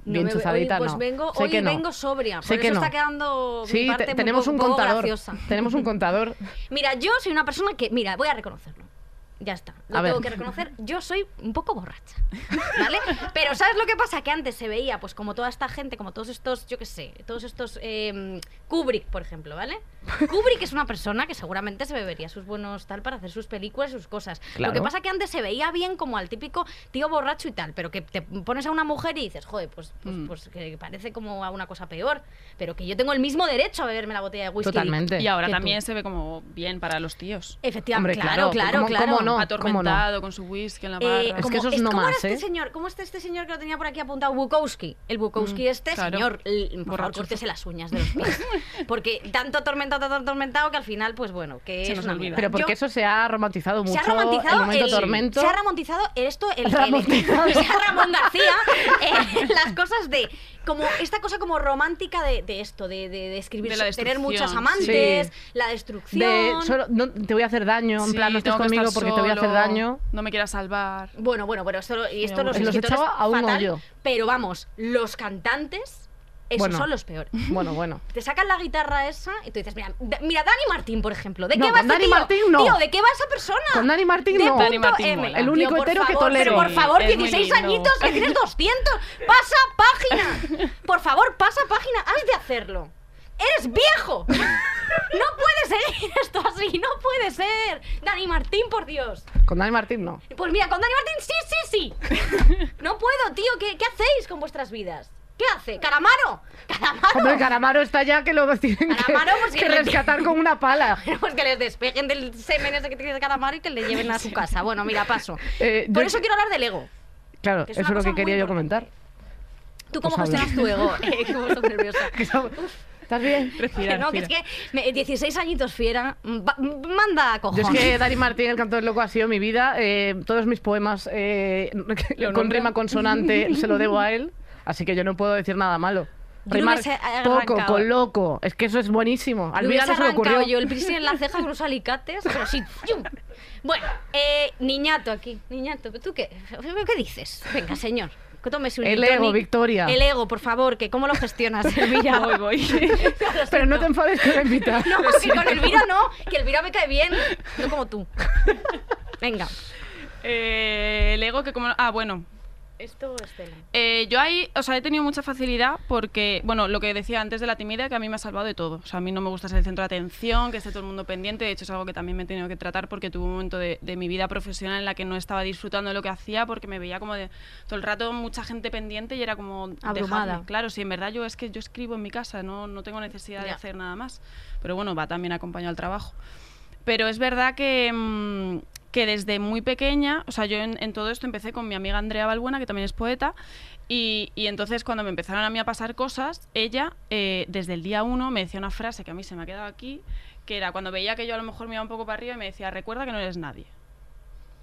bien chuzadita, hoy, pues no. vengo, Sé hoy que no. vengo sobria. Sé por que eso no. está quedando mi Sí, parte te- muy tenemos un contador. Tenemos un contador. Mira, yo soy una persona que... Mira, voy a reconocerlo. Ya está. Lo A ver. tengo que reconocer. Yo soy un poco borracha. ¿Vale? Pero ¿sabes lo que pasa? Que antes se veía, pues como toda esta gente, como todos estos, yo qué sé, todos estos... eh, Kubrick, por ejemplo, ¿vale? Kubrick es una persona que seguramente se bebería sus buenos tal para hacer sus películas y sus cosas. Lo que pasa que antes se veía bien como al típico tío borracho y tal, pero que te pones a una mujer y dices, joder, pues, pues, Mm. pues que parece como a una cosa peor, pero que yo tengo el mismo derecho a beberme la botella de whisky. Totalmente. Y ahora tú. también se ve como bien para los tíos. Efectivamente, Hombre, claro, claro, claro, ¿cómo- claro. cómo no? Atormentado con su whisky en la Eh, barra. Es como- que eso es no ¿cómo más, era ¿eh? este señor? ¿Cómo está este señor que lo tenía por aquí apuntado? Bukowski. El Bukowski este, claro. señor, por favor, córtese las uñas de los pies. Porque tanto atormentado, tanto atormentado que al final, pues bueno, que Se es nos una olvida. Pero porque Yo- eso se ha romantizado mucho. se ha romantizado el momento el- tormento. Se ha romantizado esto, el, el- ha Ramón García, eh, las cosas de como esta cosa como romántica de, de esto, de, de, de escribir, De tener muchas amantes, sí. la destrucción. de solo, no, te voy a hacer daño, en Sí, plan, no estés conmigo porque te voy a hacer daño. No me quieras salvar. Bueno, bueno, pero esto, lo- y esto Los los, echaba escritores a un fatal, hoyo. pero vamos, los cantantes, esos Bueno. son los peores. Bueno, bueno. Te sacan la guitarra esa y tú dices, mira, mira Dani Martín, por ejemplo, ¿de No, qué va este Dani tío? Martín no. Tío, ¿de qué va esa persona? Con Dani Martín de no. punto Dani Martín M. El único Tío, que favor, tolero. Pero por favor, Es muy 16 lindo. añitos, que tienes 200. ¡Pasa página! Por favor, pasa página, has de hacerlo. ¡Eres viejo! No puede seguir esto así, no puede ser. Dani Martín, por Dios. Con Dani Martín no. Pues mira, con Dani Martín sí, sí, sí. No puedo, tío. ¿Qué, qué hacéis con vuestras vidas? ¿Qué hace? ¿Caramaro? ¿Caramaro? Hombre, Caramaro está ya que lo tienen que, Calamaro, pues, que le- rescatar con una pala. Pues que les despeguen del semen ese que tiene Calamaro y que le lleven a su casa. Bueno, mira, paso. Eh, Por yo- eso quiero hablar del ego. Claro, que es eso es lo que quería yo comentar. ¿Tú cómo Pues gestionas tu ego? Eh, me estoy nerviosa. ¿Estás bien? Respira, no, que es respira. que me- 16 añitos fiera, manda a Yo cojones. es que Dani Martín, el cantor loco, ha sido mi vida. Eh, todos mis poemas eh, ¿Lo con rima consonante se lo debo a él. Así que yo no puedo decir nada malo. Yo Rimar poco con loco. Es que eso es buenísimo. Al no se le arrancado ocurrió. yo el piercing en la ceja con unos alicates, pero sí. Bueno, eh, niñato aquí. Niñato, ¿tú qué? ¿Qué dices? Venga, señor. Que tómese un El ego. Victoria. El ego, por favor, que ¿cómo lo gestionas, Elvira? Voy, voy. Pero no te enfades con la invitada. No, que con Elvira no, que Elvira me cae bien, no como tú. Venga. Eh, el ego que como... Ah, bueno. Esto es tela. Eh, yo ahí, o sea, he tenido mucha facilidad porque, bueno, lo que decía antes de la timidez, que a mí me ha salvado de todo. O sea, a mí no me gusta ser el centro de atención, que esté todo el mundo pendiente. De hecho, es algo que también me he tenido que tratar porque tuve un momento de, de mi vida profesional en la que no estaba disfrutando de lo que hacía porque me veía como de todo el rato mucha gente pendiente y era como... Abrumada. dejadme. Claro, sí, en verdad yo es que yo escribo en mi casa, no, no tengo necesidad de hacer nada más. Pero bueno, va también acompañado al trabajo. Pero es verdad que, mm, que desde muy pequeña, o sea, yo en, todo esto empecé con mi amiga Andrea Balbuena, que también es poeta, y, y entonces cuando me empezaron a mí a pasar cosas, ella eh, desde el día uno me decía una frase que a mí se me ha quedado aquí, que era cuando veía que yo a lo mejor me iba un poco para arriba y me decía, recuerda que no eres nadie.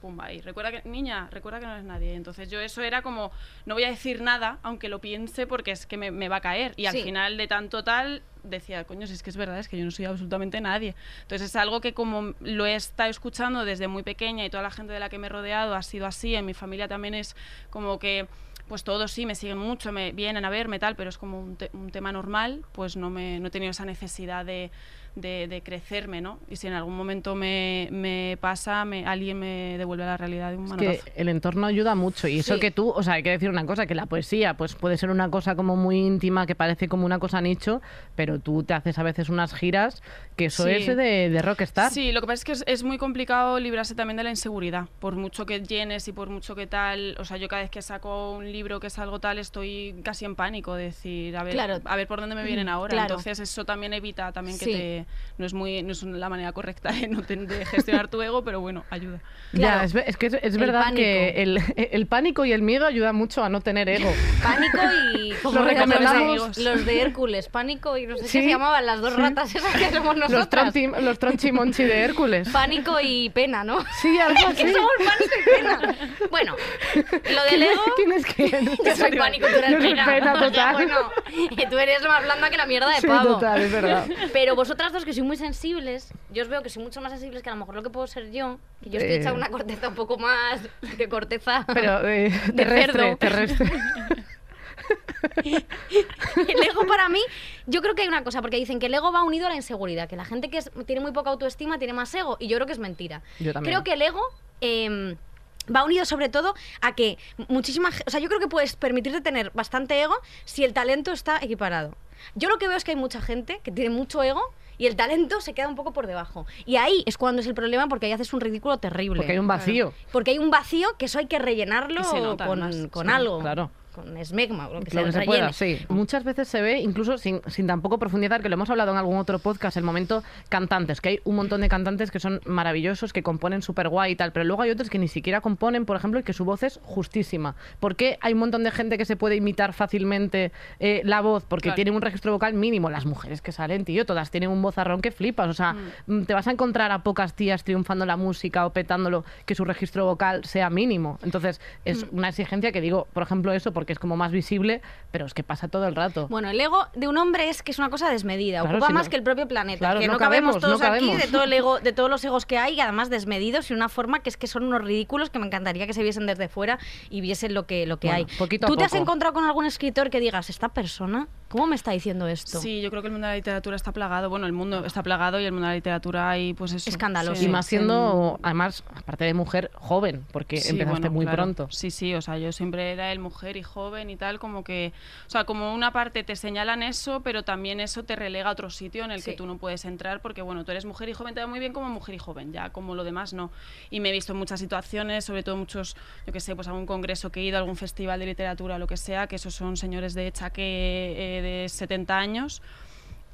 Pumba, y recuerda que, niña, recuerda que no eres nadie. Entonces yo eso era como, no voy a decir nada, aunque lo piense, porque es que me, me va a caer. Y al Sí. final de tanto tal, decía, coño, si es que es verdad, es que yo no soy absolutamente nadie. Entonces es algo que como lo he estado escuchando desde muy pequeña y toda la gente de la que me he rodeado ha sido así, en mi familia también es como que pues todos sí me siguen mucho, me vienen a verme tal, pero es como un, te- un tema normal, pues no, me, no he tenido esa necesidad de, de, de crecerme, ¿no? Y si en algún momento me, me pasa, me, alguien me devuelve a la realidad de un Es manotazo. que el entorno ayuda mucho y eso Sí. que tú, o sea, hay que decir una cosa, que la poesía pues puede ser una cosa como muy íntima, que parece como una cosa nicho, pero tú te haces a veces unas giras que eso Sí. es de, de rockstar. Sí, lo que pasa es que es, es muy complicado librarse también de la inseguridad. Por mucho que llenes y por mucho que tal. O sea, yo cada vez que saco un libro que es algo tal, estoy casi en pánico de decir, a ver, Claro. a ver por dónde me vienen ahora. Claro. Entonces, eso también evita también que Sí. te. Que no es muy no es la manera correcta de, no ten- de gestionar tu ego, pero bueno, ayuda. Claro. Ya, es, es que es, es El verdad que pánico. el, el pánico y el miedo ayudan mucho a no tener ego. Pánico y como Lo eran recomendamos. los, de Hércules, pánico y no sé Sí, qué se llamaban las dos sí. ratas esas que somos Los, nosotras. tronchi, los tronchimonchi de Hércules. Pánico y pena, ¿no? Sí, algo así. que somos pánico y pena. Bueno, lo del ego. ¿Quién es quién? Yo soy pánico, tú eres Yo soy pena. pena, total. Bueno, y tú eres más blanda que la mierda de Sí, pavo. total, es verdad. Pero vosotras dos que sois muy sensibles, yo os veo que sois mucho más sensibles que a lo mejor lo que puedo ser yo, que yo estoy Eh. hecha una corteza un poco más de corteza. Pero eh, De terrestre, cerdo. terrestre. el ego para mí, yo creo que hay una cosa, porque dicen que el ego va unido a la inseguridad, que la gente que es- tiene muy poca autoestima tiene más ego, y yo creo que es mentira. Yo también. Creo que el ego... em, Va unido sobre todo a que muchísima O sea, yo creo que puedes permitirte tener bastante ego si el talento está equiparado. Yo lo que veo es que hay mucha gente que tiene mucho ego y el talento se queda un poco por debajo. Y ahí es cuando es el problema porque ahí haces un ridículo terrible. Porque hay un vacío. Porque hay un vacío que eso hay que rellenarlo nota, con, con Sí, algo. claro. Con esmegma o lo que sea. que se pueda, sí. Muchas veces se ve, incluso sin, sin tampoco profundizar, que lo hemos hablado en algún otro podcast, el momento cantantes, que hay un montón de cantantes que son maravillosos, que componen súper guay y tal, pero luego hay otros que ni siquiera componen, por ejemplo, y que su voz es justísima. ¿Por qué hay un montón de gente que se puede imitar fácilmente eh, la voz? Porque Claro. tienen un registro vocal mínimo. Las mujeres que salen, tío, todas tienen un vozarrón que flipas. O sea, mm, te vas a encontrar a pocas tías triunfando la música o petándolo que su registro vocal sea mínimo. Entonces, es una exigencia que digo, por ejemplo, eso, porque es como más visible, pero es que pasa todo el rato. Bueno, el ego de un hombre es que es una cosa desmedida, Claro, ocupa si no- más que el propio planeta. Claro, que no no, cabemos, cabemos, no todos aquí de todo el ego, de todos los egos que hay, y además desmedidos y una forma que es que son unos ridículos que me encantaría que se viesen desde fuera y viesen lo que, lo que Bueno, hay. ¿Tú te has encontrado con algún escritor que digas, esta persona, ¿cómo me está diciendo esto? Sí, yo creo que el mundo de la literatura está plagado. Bueno, el mundo está plagado y el mundo de la literatura hay, pues eso. Escandaloso. se- y más siendo, además, aparte de mujer, joven, porque Sí, empezaste bueno, muy claro. pronto. Sí, sí, o sea, yo siempre era el mujer y joven y tal, como que, o sea, como una parte te señalan eso, pero también eso te relega a otro sitio en el Sí. que tú no puedes entrar porque, bueno, tú eres mujer y joven, te va muy bien como mujer y joven, ya como lo demás no. Y me he visto en muchas situaciones, sobre todo muchos, yo que sé, pues algún congreso que he ido, algún festival de literatura, lo que sea, que esos son señores de chaque eh, de 70 años.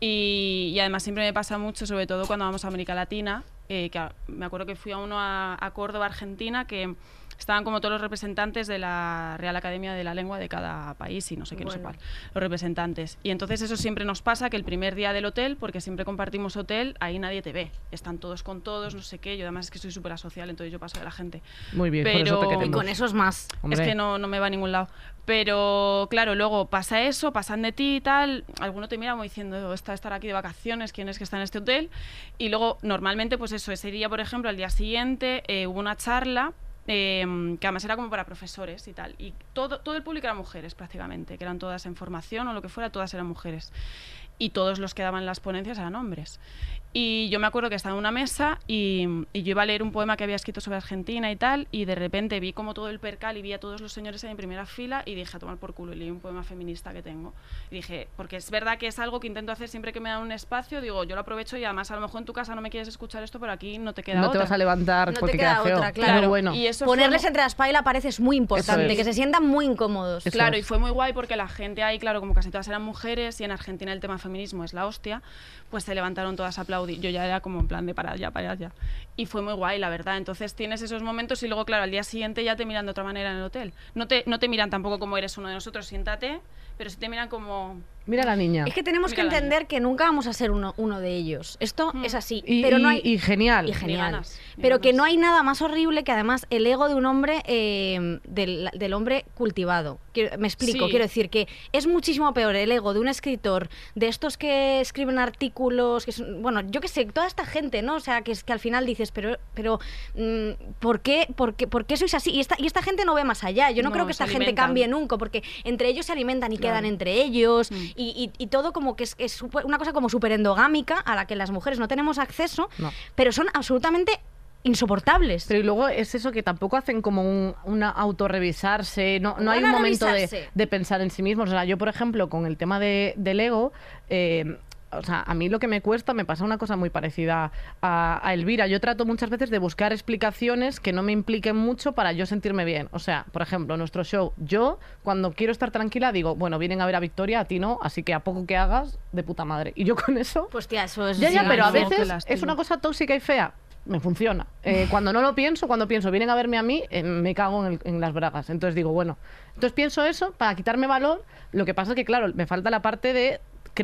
Y, además siempre me pasa mucho, sobre todo cuando vamos a América Latina, eh, que me acuerdo que fui a uno a, a Córdoba, Argentina, que estaban como todos los representantes de la Real Academia de la Lengua de cada país y no sé qué, no sé Bueno. cuál, los representantes. Y entonces eso siempre nos pasa, que el primer día del hotel, porque siempre compartimos hotel, ahí nadie te ve. Están todos con todos, no sé qué. Yo además es que soy súper asocial, entonces yo paso de la gente. Muy bien, por eso te Pero- y con eso es más. Hombre. Es que no, no me va a ningún lado. Pero claro, luego pasa eso, pasan de ti y tal. Alguno te mira como diciendo, está estar aquí de vacaciones, quién es que está en este hotel. Y luego, normalmente, pues eso, ese día, por ejemplo, al día siguiente, eh, hubo una charla. Eh, que además era como para profesores y tal. Y todo, todo el público eran mujeres prácticamente, que eran todas en formación o lo que fuera, todas eran mujeres. Y todos los que daban las ponencias eran hombres. Y yo me acuerdo que estaba en una mesa y, y yo iba a leer un poema que había escrito sobre Argentina y tal, y de repente vi como todo el percal y vi a todos los señores en primera fila y dije a tomar por culo y leí un poema feminista que tengo. Y dije, porque es verdad que es algo que intento hacer siempre que me dan un espacio, digo, yo lo aprovecho y además a lo mejor en tu casa no me quieres escuchar esto, pero aquí no te queda no otra. te vas a levantar No te porque queda queda feo. otra, claro. Pero bueno. Y eso fue Ponerles mu- entre la espalda y la pared es muy importante, es. que se sientan muy incómodos. Eso Claro, es. y fue muy guay porque la gente ahí, claro, como casi todas eran mujeres y en Argentina el tema feminismo es la hostia, pues se levantaron todas a aplaudir. Yo ya era como en plan de para allá, para allá. Y fue muy guay, la verdad. Entonces tienes esos momentos y luego, claro, al día siguiente ya te miran de otra manera en el hotel. No te, no te miran tampoco como eres uno de nosotros, siéntate, pero sí te miran como... Mira la niña. Es que tenemos que Mira entender que nunca vamos a ser uno, uno de ellos. Esto Mm. es así. y, pero no hay... y genial. y genial. ganas, ni pero que no hay nada más horrible que además el ego de un hombre, eh, del, del hombre cultivado. Quiero- me explico, Sí. quiero decir que es muchísimo peor el ego de un escritor, de estos que escriben artículos, que son- bueno, yo qué sé, toda esta gente, ¿no? O sea, que, es, que al final dices, pero, pero mm, ¿por, qué, por, qué, por qué sois así? Y esta, y esta gente no ve más allá. Yo no, No, creo que esta gente cambie nunca, porque entre ellos se alimentan y Claro. quedan entre ellos, Mm. Y, y- y todo como que es, es una cosa como súper endogámica a la que las mujeres no tenemos acceso, No. pero son absolutamente insoportables. Pero y luego es eso que tampoco hacen como un una autorrevisarse, no, no hay un momento de, de pensar en sí mismos. O sea, yo, por ejemplo, con el tema de, del ego, eh, o sea, a mí lo que me cuesta, me pasa una cosa muy parecida a, a Elvira. Yo trato muchas veces de buscar explicaciones que no me impliquen mucho para yo sentirme bien. O sea, por ejemplo, nuestro show, yo cuando quiero estar tranquila digo, bueno, vienen a ver a Victoria, a ti no, así que a poco que hagas, de puta madre. Y yo con eso... Pues tía, eso es... Ya, ya, pero a veces es una cosa tóxica y fea. Me funciona. Eh, cuando no lo pienso, cuando pienso, vienen a verme a mí, eh, me cago en, el- en las bragas. Entonces digo, bueno, entonces pienso eso para quitarme valor. Lo que pasa es que, claro, me falta la parte de,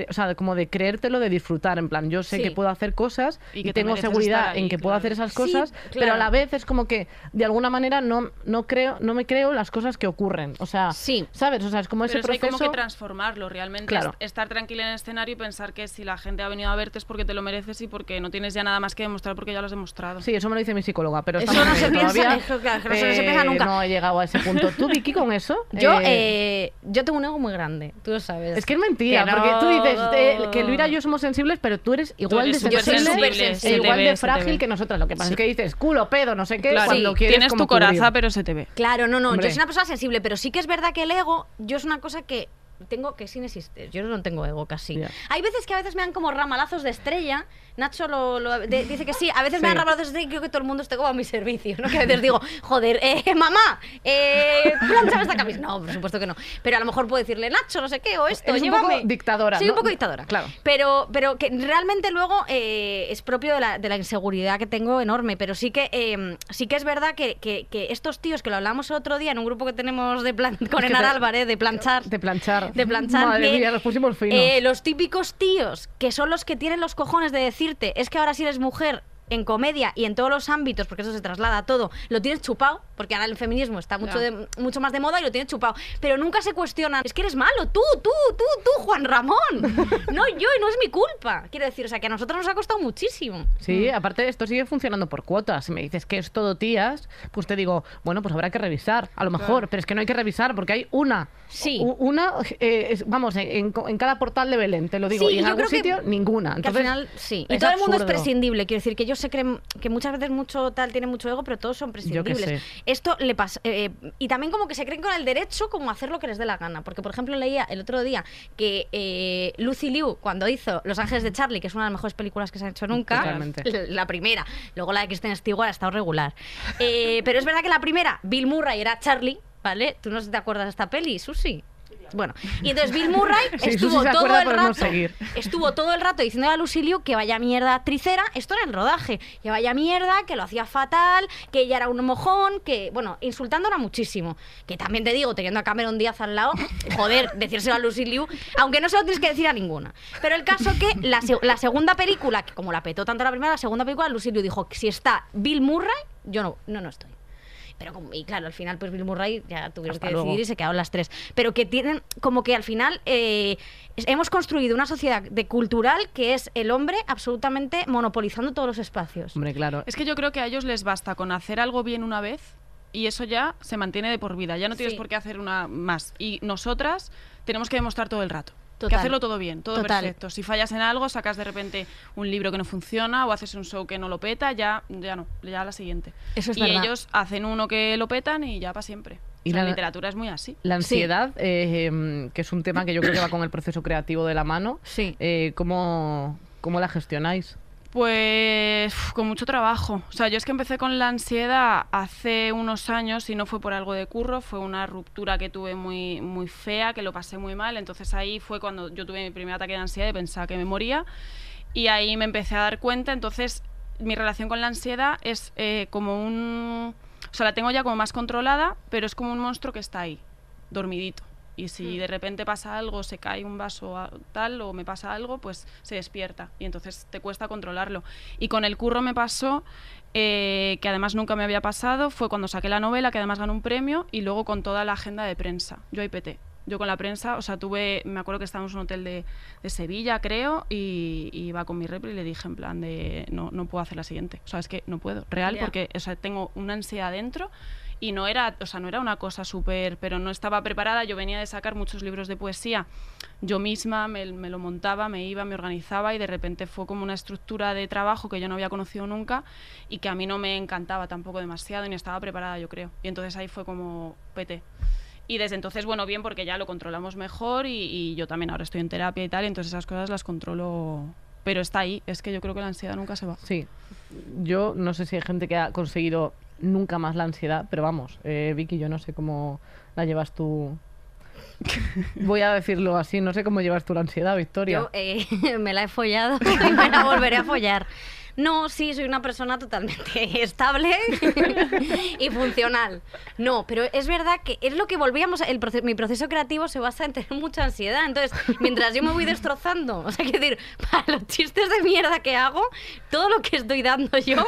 o sea, de como de creértelo, de disfrutar. En plan, yo sé Sí. que puedo hacer cosas Y que te tengo seguridad ahí, en que puedo hacer esas Sí, cosas, pero a la vez es como que de alguna manera no, no creo, no me creo las cosas que ocurren. O sea, Sí. ¿sabes? O sea, es como Pero ese es que hay proceso. como que transformarlo realmente. Claro. es- Estar tranquila en el escenario y pensar que si la gente ha venido a verte es porque te lo mereces y porque no tienes ya nada más que demostrar porque ya lo has demostrado. Sí, eso me lo dice mi psicóloga, pero Eso no se piensa, todavía. eso, claro, que no se- no se piensa Eh, nunca. No he llegado a ese punto. ¿Tú, Vicky, con eso? Yo, Eh, eh, yo tengo un ego muy grande, tú lo sabes. Es que es mentira, Que porque tú dices no. eh, que Elvira y yo somos sensibles, pero tú eres igual eres de sensible, sensible, e igual ve, de frágil que nosotras. Lo que pasa es que dices culo, pedo, no sé qué, Claro, cuando Sí, quieres tienes como tu coraza, cubrir. pero se te ve. Claro, no, no, Hombre. yo soy una persona sensible, pero sí que es verdad que el ego, yo es una cosa que tengo que sin existir. Yo no tengo ego casi. Ya. Hay veces que a veces me dan como ramalazos de estrella. Nacho lo, lo- de- dice que sí. A veces me Sí. dan ramalazos de estrella y creo que todo el mundo esté como a mi servicio. ¿no? Que a veces digo, joder, eh, mamá, eh, planchame esta camisa. No, por supuesto que no. Pero a lo mejor puedo decirle, Nacho, no sé qué, o esto, un llévame. poco dictadora, Sí, ¿no? un poco dictadora. Claro. Pero, pero que realmente luego eh, es propio de la, de la inseguridad que tengo enorme. Pero sí que eh, sí que es verdad que, que- que estos tíos que lo hablamos el otro día en un grupo que tenemos de plan, con Enar Álvarez, de planchar. De planchar. De planchar. Madre que, mía, nos pusimos finos. eh, los típicos tíos que son los que tienen los cojones de decirte, es que ahora si eres mujer en comedia y en todos los ámbitos, porque eso se traslada a todo, lo tienes chupado, porque ahora el feminismo está mucho, de- mucho más de moda y lo tienes chupado. Pero nunca se cuestionan, es que eres malo, tú, tú, tú, tú, Juan Ramón. No yo, y no es mi culpa. Quiero decir, o sea, que a nosotros nos ha costado muchísimo. Sí, aparte esto sigue funcionando por cuotas. Si me dices que es todo tías, pues te digo, bueno, pues habrá que revisar, a lo mejor, pero es que no hay que revisar porque hay una. Sí. Una, eh, es- vamos, en, en cada portal de Belén, te lo digo, Sí, y en algún que- sitio, ninguna. Que Entonces, al final, sí. Y todo el mundo es prescindible. Quiero decir que ellos se creen que muchas veces mucho tal tiene mucho ego, pero todos son prescindibles. Esto le pasa. eh, y también como que se creen con el derecho como hacer lo que les dé la gana. Porque, por ejemplo, leía el otro día que eh, Lucy Liu, cuando hizo Los Ángeles de Charlie, que es una de las mejores películas que se han hecho nunca, la- la primera, luego la de Kristen Stewart ha estado regular. Eh, pero es verdad que la primera, Bill Murray era Charlie, ¿vale? ¿Tú no te acuerdas de esta peli, Susi? Bueno, y entonces Bill Murray Sí, estuvo todo el no rato estuvo todo el rato diciendo a Lucy Liu que vaya mierda actricera, esto en el rodaje, que vaya mierda, que lo hacía fatal, que ella era un mojón, que, bueno, insultándola muchísimo. Que también te digo, teniendo a Cameron Díaz al lado, joder, decírselo a Lucy Liu, aunque no se lo tienes que decir a ninguna. Pero el caso que la, se- la segunda película, que como la petó tanto la primera, la segunda película, Lucy Liu dijo que si está Bill Murray, yo no, no, no estoy. Pero como- y claro, al final pues Bill Murray ya tuvieron Hasta que luego. decidir y se quedaron las tres. Pero que tienen como que al final eh, hemos construido una sociedad de cultural que es el hombre absolutamente monopolizando todos los espacios. Hombre, claro. Es que yo creo que a ellos les basta con hacer algo bien una vez y eso ya se mantiene de por vida. Ya no tienes Sí. por qué hacer una más. Y nosotras tenemos que demostrar todo el rato. Que hacerlo todo bien, todo Total. perfecto. Si fallas en algo, sacas de repente un libro que no funciona o haces un show que no lo peta, ya, ya no, ya a la siguiente. Eso es y verdad. ellos hacen uno que lo petan y ya para siempre. Y la la- literatura es muy así. La ansiedad, eh, em, que es un tema que yo creo que va con el proceso creativo de la mano, Sí. eh, ¿cómo, ¿cómo la gestionáis? Pues con mucho trabajo. O sea, yo es que empecé con la ansiedad hace unos años y no fue por algo de curro, fue una ruptura que tuve muy, muy fea, que lo pasé muy mal. Entonces ahí fue cuando yo tuve mi primer ataque de ansiedad y pensaba que me moría. Y ahí me empecé a dar cuenta. Entonces mi relación con la ansiedad es eh, como un... O sea, la tengo ya como más controlada, pero es como un monstruo que está ahí, dormidito. Y si de repente pasa algo, se cae un vaso a- tal o me pasa algo, pues se despierta y entonces te cuesta controlarlo. Y con el curro me pasó, eh, que además nunca me había pasado, fue cuando saqué la novela, que además ganó un premio, y luego con toda la agenda de prensa. Yo ahí peté. Yo con la prensa, o sea, tuve, me acuerdo que estábamos en un hotel de, de Sevilla, creo, y, y iba con mi repli y le dije en plan de, no, no puedo hacer la siguiente. O sea, es que no puedo, real, porque o sea, tengo una ansiedad dentro y no era, o sea, no era una cosa súper, pero no estaba preparada. Yo venía de sacar muchos libros de poesía. Yo misma me, lo montaba, me iba, me organizaba y de repente fue como una estructura de trabajo que yo no había conocido nunca y que a mí no me encantaba tampoco demasiado ni estaba preparada, yo creo. Y entonces ahí fue como PT. Y desde entonces, bueno, bien, porque ya lo controlamos mejor y, yo también ahora estoy en terapia y tal, entonces esas cosas las controlo. Pero está ahí, es que yo creo que la ansiedad nunca se va. Sí. Yo no sé si hay gente que ha conseguido nunca más la ansiedad, pero vamos, eh, Vicky, yo no sé cómo la llevas tú. Voy a decirlo así, no sé cómo llevas tú la ansiedad, Victoria. Yo eh, me la he follado y me la volveré a follar. No, sí, soy una persona totalmente estable y funcional. No, pero es verdad que es lo que volvíamos. El mi proceso creativo se basa en tener mucha ansiedad. Entonces, mientras yo me voy destrozando, o sea, quiero decir, para los chistes de mierda que hago, todo lo que estoy dando yo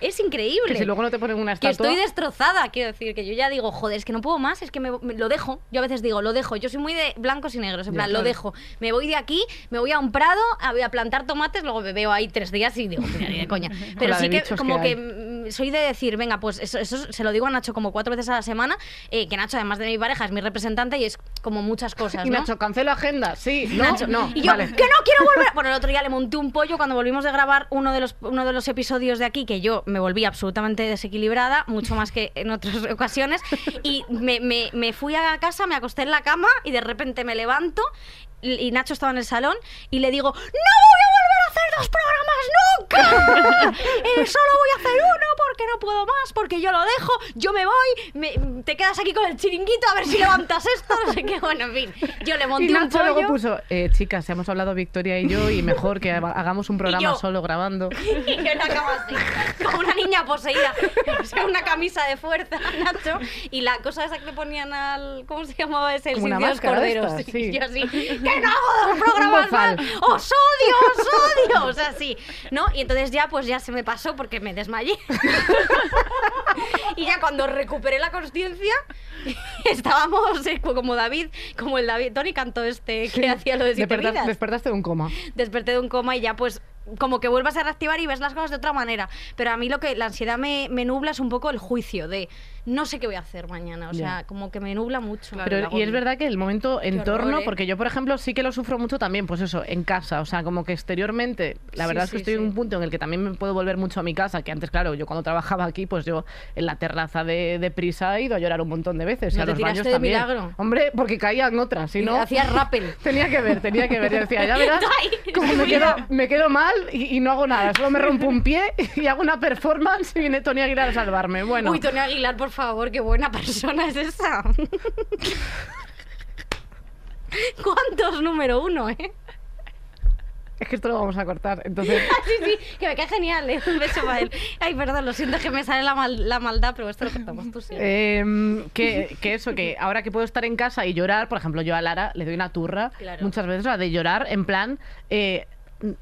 es increíble. que si luego no te ponen una Que estatua. estoy destrozada, quiero decir, que yo ya digo, joder, es que no puedo más, es que me, me- lo dejo. Yo a veces digo, lo dejo. Yo soy muy de blancos y negros, en Ya, plan, lo claro. dejo. Me voy de aquí, me voy a un prado, a, voy a plantar tomates, luego me veo ahí tres días y digo, mira, ni de coña. Pero sí que como que mm, soy de decir, venga, pues eso, eso se lo digo a Nacho como cuatro veces a la semana, eh, que Nacho, además de mi pareja, es mi representante y es como muchas cosas, Y. Nacho, cancelo agenda. Sí, no, Nacho. no. Y yo, vale. que no quiero volver. Bueno, el otro día le monté un pollo cuando volvimos de grabar uno de los, uno de los episodios de aquí, que yo me volví absolutamente desequilibrada, mucho más que en otras ocasiones. Y me, me- me fui a casa, me acosté en la cama y de repente me levanto. Y y Nacho estaba en el salón y le digo, ¡No voy a volver a hacer dos programas nunca! Eh, solo voy a hacer uno porque no puedo más, porque yo lo dejo, yo me voy, me- te quedas aquí con el chiringuito a ver si levantas esto, no sé qué, bueno, en fin. Yo le monté Y un Nacho pollo. luego puso, eh, chicas, hemos hablado Victoria y yo y mejor que ha- hagamos un programa yo. solo grabando. Y yo la cama así, como una niña poseída, o sea, una camisa de fuerza, Nacho, y la cosa esa que le ponían al, ¿cómo se llamaba ese? El una máscara de Y sí. yo así, que no hago dos programas más, os odio, os odio, o sea, sí, ¿no? Y entonces ya, pues ya se me pasó porque me desmayé. y ya cuando recuperé la conciencia, estábamos eh, como David, como el David, Tony cantó este que hacía lo de siete vidas despertaste de un coma. desperté de un coma y ya pues como que vuelvas a reactivar y ves las cosas de otra manera. Pero a mí lo que la ansiedad me, me nubla es un poco el juicio de no sé qué voy a hacer mañana. O Ya. sea, como que me nubla mucho. Claro, Pero, y es verdad que el momento entorno, horror, ¿eh? porque yo, por ejemplo, sí que lo sufro mucho también, pues eso, en casa. O sea, como que exteriormente, la Sí, verdad es que sí, estoy en sí. un punto en el que también me puedo volver mucho a mi casa, que antes, claro, yo cuando trabajaba aquí, pues yo en la terraza de, de prisa he ido a llorar un montón de veces. y ¿No a te los baños de también. milagro? Hombre, porque caían otras, si no... Hacías rappel. Tenía que ver, tenía que ver. Yo decía, ya verás, como me quedo, me quedo mal y, y no hago nada. Solo me rompo un pie y hago una performance y viene Tony Aguilar a salvarme. Bueno, Uy, Tony Aguilar, por favor, qué buena persona es esa. ¿Cuántos número uno, eh? es que esto lo vamos a cortar. Entonces, sí, sí, que me cae genial, ¿eh? Un beso para él. Ay, perdón, lo siento que me sale la, mal- la maldad, pero esto lo contamos tú sí. Em, que, que eso, que ahora que puedo estar en casa y llorar, por ejemplo, yo a Lara le doy una turra Claro. muchas veces, la de llorar en plan. eh,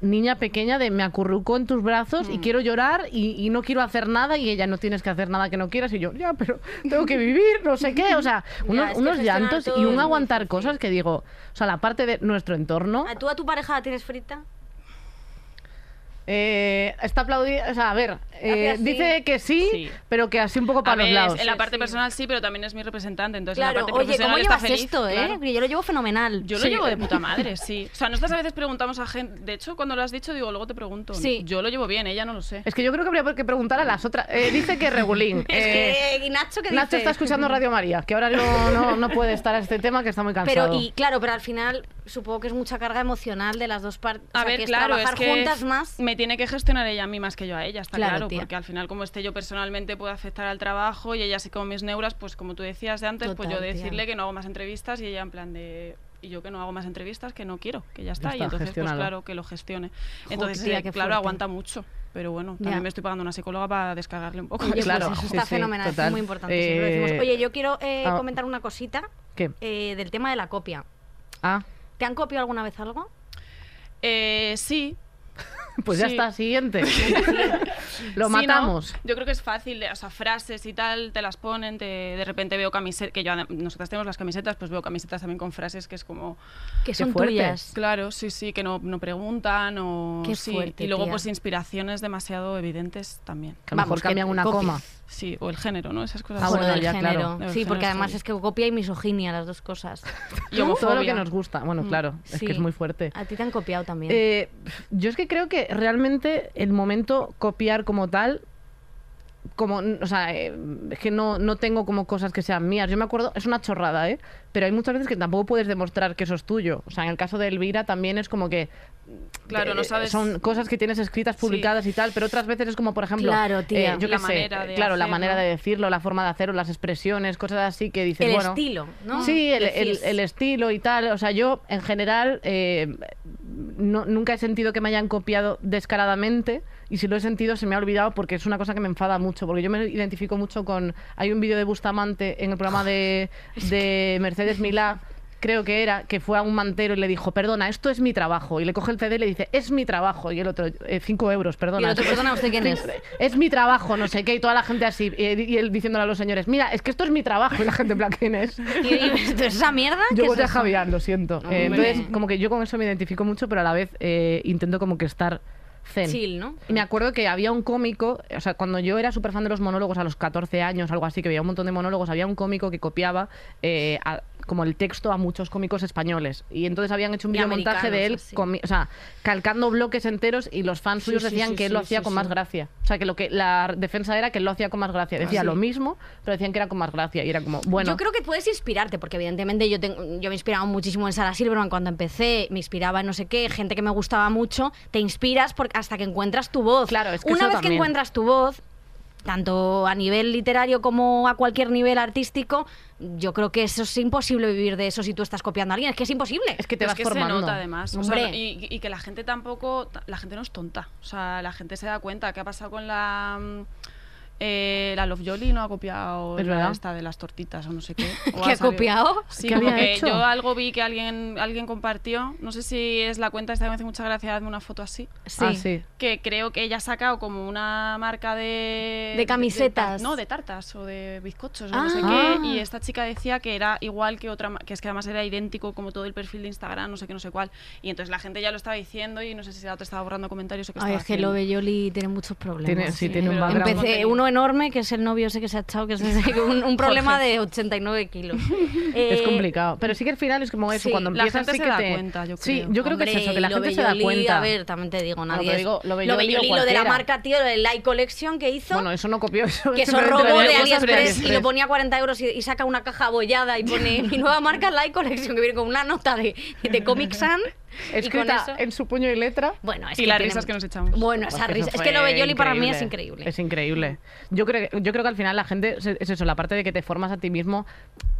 Niña pequeña de me acurruco en tus brazos Mm. y quiero llorar y, y no quiero hacer nada y ella no tienes que hacer nada que no quieras y yo, ya, pero tengo que vivir, no sé qué, o sea, unos, unos llantos y un aguantar cosas que digo, o sea, la parte de nuestro entorno ¿A ¿Tú a tu pareja la tienes frita? Eh, está aplaudida, o sea, a ver, eh, dice que sí, Sí. pero que así un poco A para los ver, lados. en la parte Sí. personal sí, pero también es mi representante, entonces en Claro, la parte oye, profesional ¿cómo está llevas feliz. esto, eh? claro. Yo lo llevo fenomenal. Yo lo Sí. llevo de puta madre, sí. O sea, nosotras a veces preguntamos a gente. De hecho, cuando lo has dicho, digo, luego te pregunto. Sí. Yo lo llevo bien, ella no lo sé. Es que yo creo que habría que preguntar a las otras. Eh, dice que regulín. Es Eh, que, ¿y Nacho que Nacho dice? está escuchando Radio María, que ahora no, no, no puede estar a este tema, que está muy cansado. Pero, y claro, pero al final supongo que es mucha carga emocional de las dos partes. A o sea, ver, que es claro, es trabajar que juntas más. me tiene que gestionar ella a mí más que yo a ella, está Claro, porque al final como esté yo personalmente puede afectar al trabajo y ella así como mis neuras, pues como tú decías de antes, pues yo tía. decirle que no hago más entrevistas y ella en plan de y yo que no hago más entrevistas, que no quiero, que ya está, está, y entonces pues claro, que lo gestione. Entonces, tía, eh, qué claro, fuerte. aguanta mucho, pero bueno, Ya. también me estoy pagando una psicóloga para descargarle un poco. Oye, pues Claro, eso sí, está sí, fenomenal, total. es muy importante. siempre decimos. Eh, Oye, yo quiero eh, ah. comentar una cosita ¿Qué? eh, del tema de la copia. Ah, ¿Te han copiado alguna vez algo? Eh, sí, pues ya Sí. está, siguiente. Lo Sí, matamos. ¿no? Yo creo que es fácil, o sea, frases y tal, te las ponen, te- de repente veo camisetas, que yo, nosotras tenemos las camisetas, pues veo camisetas también con frases que es como, Que son tuyas. claro, sí, sí, que no, no preguntan o Qué sí. fuerte, y luego tía. pues inspiraciones demasiado evidentes también. Que a lo mejor Vamos, que cambian una coma. Sí, o el género, ¿no? Esas cosas. Ah, bueno, del ya, claro. género. Del Sí, género porque además es que copia y misoginia, las dos cosas. Y Todo lo que nos gusta. Bueno, claro, es Sí. que es muy fuerte. A ti te han copiado también. Eh, yo es que creo que realmente el momento copiar como tal como, o sea, eh, es que no, no tengo como cosas que sean mías. Yo me acuerdo, es una chorrada, ¿eh? Pero hay muchas veces que tampoco puedes demostrar que eso es tuyo. O sea, en el caso de Elvira también es como que Claro, no eh, sabes- Son cosas que tienes escritas, Sí. publicadas y tal, pero otras veces es como, por ejemplo, Claro, tía. eh, yo La qué sé, manera de claro, la manera de decirlo, la forma de hacerlo, las expresiones, cosas así que dices, El bueno, estilo, ¿no? Sí, el, el- estilo y tal. O sea, yo en general eh, no- nunca he sentido que me hayan copiado descaradamente y si lo he sentido se me ha olvidado porque es una cosa que me enfada mucho. Porque yo me identifico mucho con... Hay un vídeo de Bustamante en el programa de, de Mercedes Milá creo que era, que fue a un mantero y le dijo, perdona, esto es mi trabajo. Y le coge el CD y le dice, es mi trabajo. Y el otro, "Eh, cinco euros, perdona. Y el otro, "Perdona, ¿usted quién es?". Es mi trabajo, no sé qué. Y toda la gente así. Y, y él diciéndole a los señores, mira, es que esto es mi trabajo. Y la gente en plan, ¿quién es? Y, y- esa mierda. Yo ¿qué voy es a? Javier, lo siento. Eh, Hombre. entonces, como que yo con eso me identifico mucho, pero a la vez eh, intento como que estar zen. Chill, ¿no? Y me acuerdo que había un cómico, o sea, cuando yo era súper fan de los monólogos a los 14 años, algo así, que veía un montón de monólogos, había un cómico que copiaba eh, a- como el texto a muchos cómicos españoles. Y entonces habían hecho un videomontaje de él, o sea, calcando bloques enteros y los fans Sí, suyos decían sí, que él lo hacía con más gracia. O sea, que lo que la defensa era que él lo hacía con más gracia. Decía sí. lo mismo, pero decían que era con más gracia. Y era como, bueno. Yo creo que puedes inspirarte, porque evidentemente yo, tengo, yo me inspiraba muchísimo en Sarah Silverman cuando empecé, me inspiraba en no sé qué, gente que me gustaba mucho, te inspiras hasta que encuentras tu voz. Claro, es que Una eso vez que encuentras tu voz, tanto a nivel literario como a cualquier nivel artístico, yo creo que eso es imposible vivir de eso si tú estás copiando a alguien, es que es imposible. Es que te vas que formando. se nota además. O sea, y, y que la gente tampoco. La gente no es tonta. O sea, la gente se da cuenta. ¿Qué ha pasado con la. Eh, la Love Jolly no ha copiado Es la verdad. esta de las tortitas o no sé qué. O ¿Qué ha copiado? Sí, ¿Qué había que hecho? yo algo vi que alguien alguien compartió. No sé si es la cuenta esta que me hace mucha gracia, hazme una foto así. Sí. Ah, sí. Que creo que ella ha sacado como una marca de... De camisetas. no, de tartas o de bizcochos o no sé Ah. qué. Y esta chica decía que era igual que otra, que es que además era idéntico como todo el perfil de Instagram, no sé qué, no sé cuál. Y entonces la gente ya lo estaba diciendo y no sé si la otra estaba borrando comentarios o qué Ay, estaba es que. Love Yoli tiene muchos problemas. Tiene- sí, tiene un. Empecé uno enorme, que es el novio ese que se ha echado, que es ese- un, un problema de 89 kilos. Es Eh, complicado. Pero sí que al final es como eso, sí, cuando la empiezas sí que da te... cuenta, yo Sí, creo. yo creo que es Hombre, eso, que la gente se da cuenta. A ver, también te digo, nadie es- digo, Love Love Yoli o Yoli, lo de la marca, tío, lo del Light Collection que hizo. Bueno, eso no copió eso. que eso robó de AliExpress y lo ponía a 40 euros y, y saca una caja abollada y pone mi nueva marca Light Collection que viene con una nota de, de Comic Sans Escrita eso... en su puño y letra. Bueno, es Y que las tiene- risas que nos echamos. Bueno, esa risa. Es que lo de Yoli para mí es increíble. Es increíble. Yo creo, yo creo que al final la gente es, es eso, la parte de que te formas a ti mismo,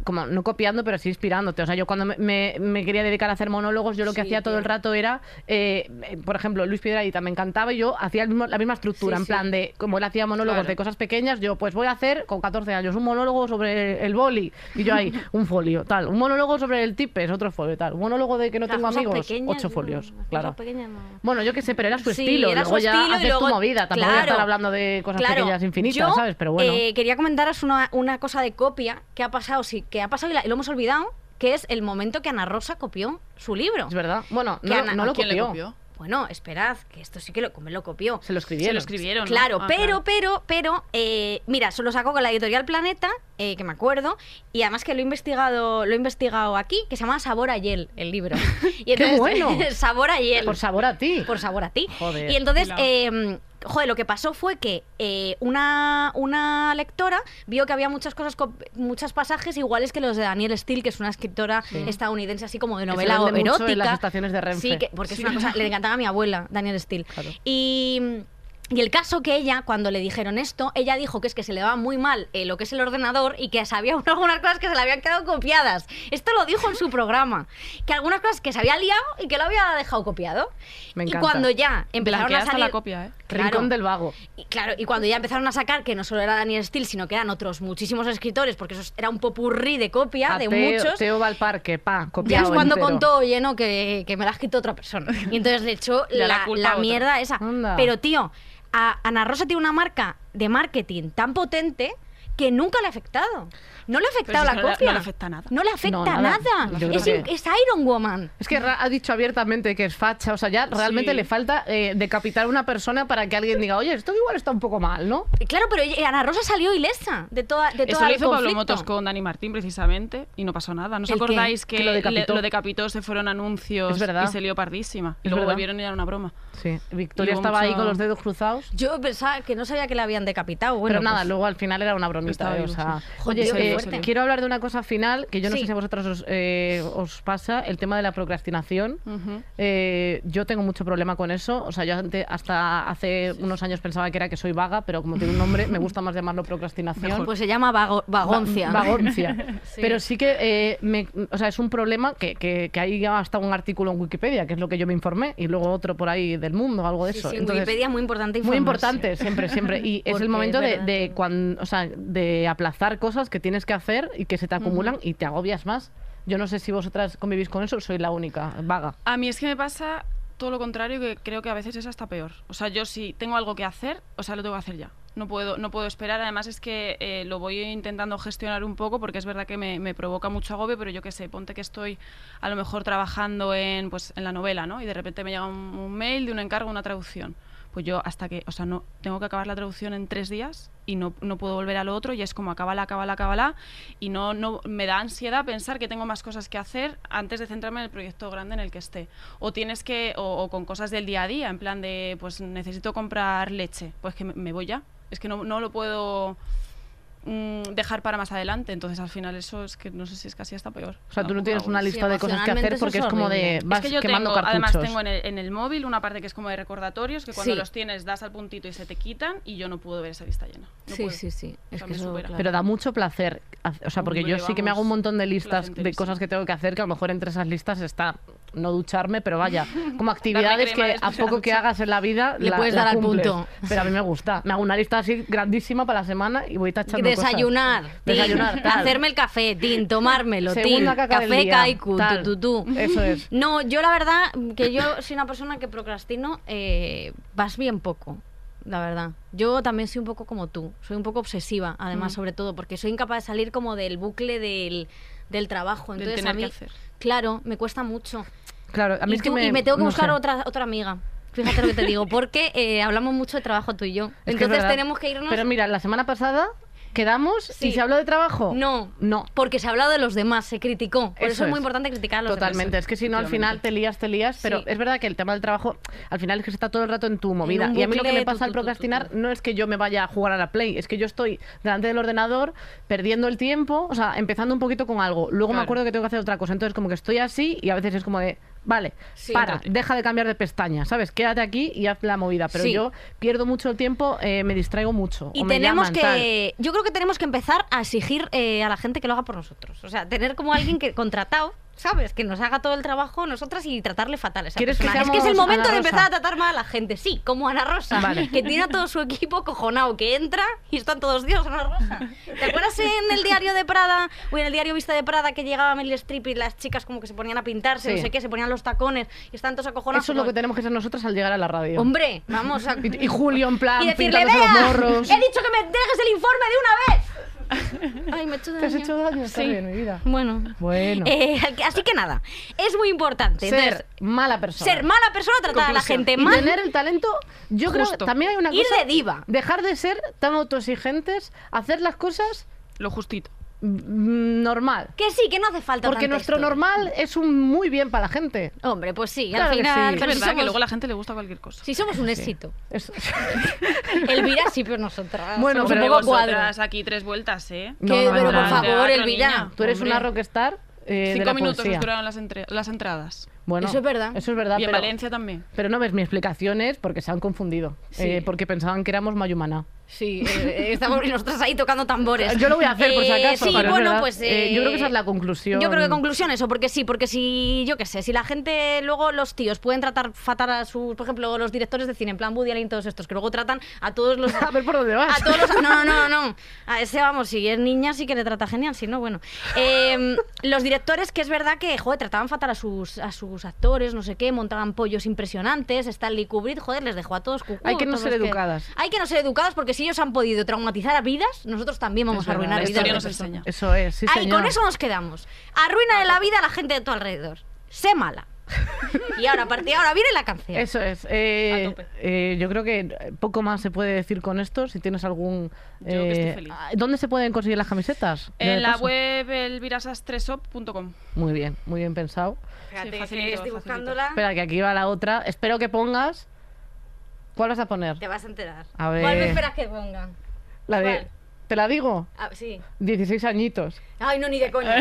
como no copiando, pero sí inspirándote. O sea, yo cuando me, me- me quería dedicar a hacer monólogos, yo lo que Sí, hacía todo tío. el rato era, eh, eh, por ejemplo, Luis Piedradita me encantaba y yo hacía el mismo- la misma estructura, Sí, en sí. plan de, como él hacía monólogos Claro. de cosas pequeñas, yo pues voy a hacer con 14 años un monólogo sobre el boli y yo ahí, un folio, tal. Un monólogo sobre el tipes, otro folio, tal. Un monólogo de que no Las tengo cosas amigos, pequeñas, ocho folios, claro. cosas pequeñas no. Bueno, yo qué sé, pero era su Sí, estilo. era luego su ya estilo y haces luego- tu movida. Tampoco voy a estar hablando de cosas claro. pequeñas infinitas, Yo, ¿sabes? Pero bueno. eh, quería comentaros una, una cosa de copia que ha pasado, sí, que ha pasado y, la- y lo hemos olvidado, que es el momento que Ana Rosa copió su libro. es verdad. Bueno, no, Ana- no lo ¿Quién le copió. Bueno, esperad, que esto sí que lo, me lo copió. Se lo Se escribieron. lo escribieron. ¿no? Claro, Ah, pero, claro. pero, pero, eh, mira, solo sacó con la editorial Planeta, eh, que me acuerdo, y además que lo he investigado, lo he investigado aquí, que se llama Sabor a Hiel, el libro. Y ¡Qué bueno! Sabor a Hiel. Por sabor a ti. por sabor a ti. Joder. Y entonces, Claro. eh, joder, lo que pasó fue que eh, una, una lectora vio que había muchas cosas, co- muchos pasajes iguales que los de Daniel Steele, que es una escritora estadounidense así como de novela mucho erótica. en las estaciones de Renfe. Sí, que- porque es una cosa, le encantaba a mi abuela, Daniel Steele. Claro. Y... Y el caso que ella, cuando le dijeron esto, ella dijo que es que se le va muy mal eh, lo que es el ordenador y que sabía algunas cosas que se le habían quedado copiadas. Esto lo dijo en su programa. Que algunas cosas que se había liado y que lo había dejado copiado. Me y encanta. cuando ya empezaron a salir... la copia, ¿eh? Claro. Rincón del vago. Y claro, y cuando ya empezaron a sacar que no solo era Daniel Steele, sino que eran otros muchísimos escritores, porque eso era un popurrí de copia A de Teo, muchos. Teo Valparque, pa, Ya es cuando entero. contó, oye, no, que, que me la has quitado otra persona. Y entonces le echó la, la la mierda esa. Anda. Pero, tío, a- Ana Rosa tiene una marca de marketing tan potente que nunca le ha afectado. No le ha afectado si la no le- copia. no le afecta nada. No le afecta No, nada. Es, que- es Iron Woman. Es que ra- ha dicho abiertamente que es facha, o sea, ya realmente Sí. le falta eh, decapitar a una persona para que alguien diga, oye, esto igual está un poco mal, ¿no? Claro, pero Ana Rosa salió ilesa de toda de Eso todo lo hizo Pablo. Motos con Dani Martín precisamente y no pasó nada. ¿No os acordáis que, Que lo le- decapitó. lo decapitó, se fueron anuncios Es verdad. y se lió pardísima? Y Es luego verdad. volvieron y era una broma. Sí. Victoria estaba ahí con los dedos cruzados. Yo pensaba que no sabía que la habían decapitado. Bueno, pero nada, pues- luego al final era una bromita. Eh, o sea, oye, eh, quiero hablar de una cosa final que yo no Sí. sé si a vosotros os, eh, os pasa, el tema de la procrastinación. Eh, yo tengo mucho problema con eso. O sea, yo hasta hace unos años pensaba que era que soy vaga, pero como tiene un nombre, me gusta más llamarlo procrastinación. Pues se llama vago- vagoncia. Va- vagoncia. Sí. Pero sí que eh, me- o sea, es un problema que, que, que hay hasta un artículo en Wikipedia, que es lo que yo me informé, y luego otro por ahí del mundo, algo de Sí, eso. sí, Entonces, Wikipedia es muy importante muy importante, siempre, siempre. Y es el momento es de, verdad de que- cuan- o sea, de aplazar cosas que tienes que hacer y que se te acumulan y te agobias más. Yo no sé si vosotras convivís con eso o soy la única, vaga. A mí es que me pasa todo lo contrario, que creo que a veces es hasta peor. O sea, yo si tengo algo que hacer, o sea, lo tengo que hacer ya. No puedo, no puedo esperar. Además es que eh, lo voy intentando gestionar un poco porque es verdad que me, me provoca mucho agobio, pero yo qué sé, ponte que estoy a lo mejor trabajando en, pues, en la novela, ¿no? Y de repente me llega un, mail de un encargo, una traducción. Pues yo hasta que, o sea, no tengo que acabar la traducción en tres días y no, no puedo volver al otro y es como acábala, acábala, acábala y no, no me da ansiedad pensar que tengo más cosas que hacer antes de centrarme en el proyecto grande en el que esté. O tienes que, o, o con cosas del día a día, en plan de, pues necesito comprar leche, pues que me, me voy ya. Es que no, no lo puedo dejar para más adelante, entonces al final eso es que no sé si es casi hasta peor. O sea, tú no tienes una lista de cosas que hacer porque es es como de vas es que yo quemando tengo, cartuchos. además tengo en el, en el móvil una parte que es como de recordatorios que cuando Sí. los tienes das al puntito y se te quitan y yo no puedo ver esa lista llena. No Sí, puedo. sí, sí. O Es sea, que eso, supera. claro. Pero da mucho placer. O sea, porque yo sí que me hago un montón de listas de cosas que tengo que hacer, que a lo mejor entre esas listas está no ducharme, pero vaya, como actividades que a poco que hagas en la vida Le la- puedes la dar al punto. Pero a mí me gusta. Me hago una lista así grandísima para la semana y voy tachando. Desayunar, tin, Desayunar, hacerme el café, tin, tomármelo, tin, café kaiku, tu, tu, tu. Eso es. No, yo la verdad que yo soy una persona que procrastino eh, vas bien poco, la verdad. Yo también soy un poco como tú, soy un poco obsesiva, además, Mm. sobre todo, porque soy incapaz de salir como del bucle del, del trabajo. Entonces, a mí, claro, me cuesta mucho. Claro, a mí y, es que tú- me, y me tengo que no buscar sé. otra, otra amiga. Fíjate lo que te digo, porque eh, hablamos mucho de trabajo tú y yo. Es Entonces tenemos que irnos... Pero mira, la semana pasada quedamos Sí. y se habló de trabajo. No, No. porque se ha hablado de los demás, se criticó. Por eso, Eso es muy importante criticar a los Totalmente, demás. es que si no al final te lías, te lías, pero Sí. es verdad que el tema del trabajo al final es que se está todo el rato en tu movida. Y a mí lo que me pasa al procrastinar no es que yo me vaya a jugar a la Play, es que yo estoy delante del ordenador perdiendo el tiempo, o sea, empezando un poquito con algo. Luego me acuerdo que tengo que hacer otra cosa, entonces como que estoy así y a veces es como de, vale, Sí. para, deja de cambiar de pestaña, ¿sabes? Quédate aquí y haz la movida, pero Sí. yo pierdo mucho el tiempo, eh, me distraigo mucho. Y o me tenemos tal. que. Yo creo que tenemos que empezar a exigir eh, a la gente que lo haga por nosotros. O sea, tener como alguien que contratado. ¿Sabes? Que nos haga todo el trabajo nosotras y tratarle fatal a esa ¿Quieres que persona. es que es el momento de empezar a tratar mal a la gente. Sí, como Ana Rosa. Vale. Que tiene a todo su equipo cojonado, que entra y están todos, Dios, Ana Rosa. ¿Te acuerdas en el diario de Prada o en el diario Vista de Prada que llegaba Meryl Streep y las chicas como que se ponían a pintarse, Sí. no sé qué, se ponían los tacones y están todos acojonados? Eso es lo que tenemos que ser nosotras al llegar a la radio. Hombre, vamos a... Y, y Julio en plan y decirle, los "Vea, morros. he dicho que me dejes el informe de una vez. Ay, me he hecho daño. ¿Te has hecho daño? Está Sí. bien, mi vida. Bueno. Bueno. Eh, así que nada, es muy importante. ser Entonces, mala persona. ser mala persona, tratar a la gente y mal. tener el talento, yo creo que Justo. también hay una Ir cosa. de diva. Dejar de ser tan autoexigentes, hacer las cosas Lo justito. mm, normal. Que sí, que no hace falta Porque nuestro normal es un muy bien para la gente. Hombre, pues sí, Claro al final. sí. Es si verdad que luego a la gente le gusta cualquier cosa. Si somos un éxito. Es- Elvira sí, pero nosotras. Bueno, somos pero un poco cuadro. vosotras aquí tres vueltas, ¿eh? No, Que- no, pero no, por no. favor, Elvira. niña. Tú eres Hombre. una rockstar eh, de Cinco la minutos poesía. nos duraron las, entre- las entradas. Bueno, Eso es verdad. Eso es verdad. y en pero, Valencia también. pero no ves mi explicación es porque se han confundido. Sí. Eh, porque pensaban que éramos Mayumana. Sí, eh, estamos nosotras ahí tocando tambores. Yo lo voy a hacer por si Eh, acaso. Sí, bueno, verdad. pues. Eh, yo creo que esa es la eh, conclusión. Yo creo que conclusión eso, porque sí, porque si, yo qué sé, si la gente, luego los tíos pueden tratar fatal a sus, por ejemplo, los directores de cine, en plan Woody Allen y todos estos, que luego tratan a todos los... A ver por dónde vas. A todos los... No, no, no. A ese, vamos, si es niña sí que le trata genial, si no, bueno. Eh, los directores, que es verdad que, joder, trataban fatal a sus, a sus actores, no sé qué, montaban pollos impresionantes, Stanley Kubrick, joder, les dejó a todos cucú, Hay que no ser educadas. Hay que no ser educadas porque si ellos han podido traumatizar a vidas, nosotros también vamos Es a verdad, arruinar la vidas. historia de nos enseña. Eso es, sí, Ahí, señor. con eso nos quedamos. Arruina la vida a la gente de tu alrededor. Sé mala. y ahora, a partir de ahora viene la canción. Eso es. Eh, A tope. eh, yo creo que poco más se puede decir con esto. Si tienes algún. Yo que estoy eh, feliz. ¿Dónde se pueden conseguir las camisetas? En la web elvirasastresop.com. Muy bien, muy bien pensado. Fíjate Sí, que facilito, estoy facilito. buscándola. Espera, que aquí va la otra. Espero que pongas. ¿Cuál vas a poner? Te vas a enterar. A ver. ¿Cuál me esperas que ponga? La de. ¿Cuál? ¿Te la digo? Ah, sí. 16 añitos. Ay, no, ni de coña.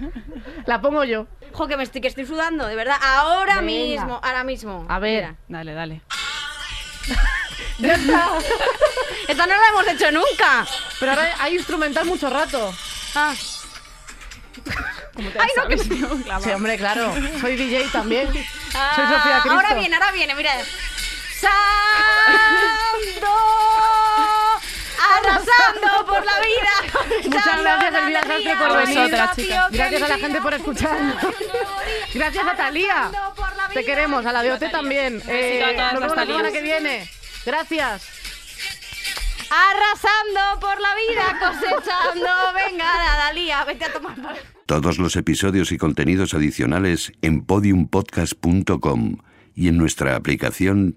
La pongo yo. Jo, que me estoy, que estoy sudando, de verdad. Ahora Venga. mismo, ahora mismo. A ver. Mira. Dale, dale. Esta no la hemos hecho nunca. Pero ahora hay instrumental mucho rato. Ah. ¿Cómo te Ay, no, que-. Sí, hombre, claro. Soy DJ también. Soy Ah, Sofía Cristo. Ahora viene, ahora viene, mira. Santo, arrasando por la vida. Muchas gracias, Elvira Sastre, por vosotras, chicas. Gracias a la gente por escuchar. Gracias a Talía. Te queremos, a la de OT también. Eh, nos vemos la semana que viene. Gracias. Arrasando por la vida, cosechando. Venga, Dalía, vete a tomar. por- Todos los episodios y contenidos adicionales en podiumpodcast.com y en nuestra aplicación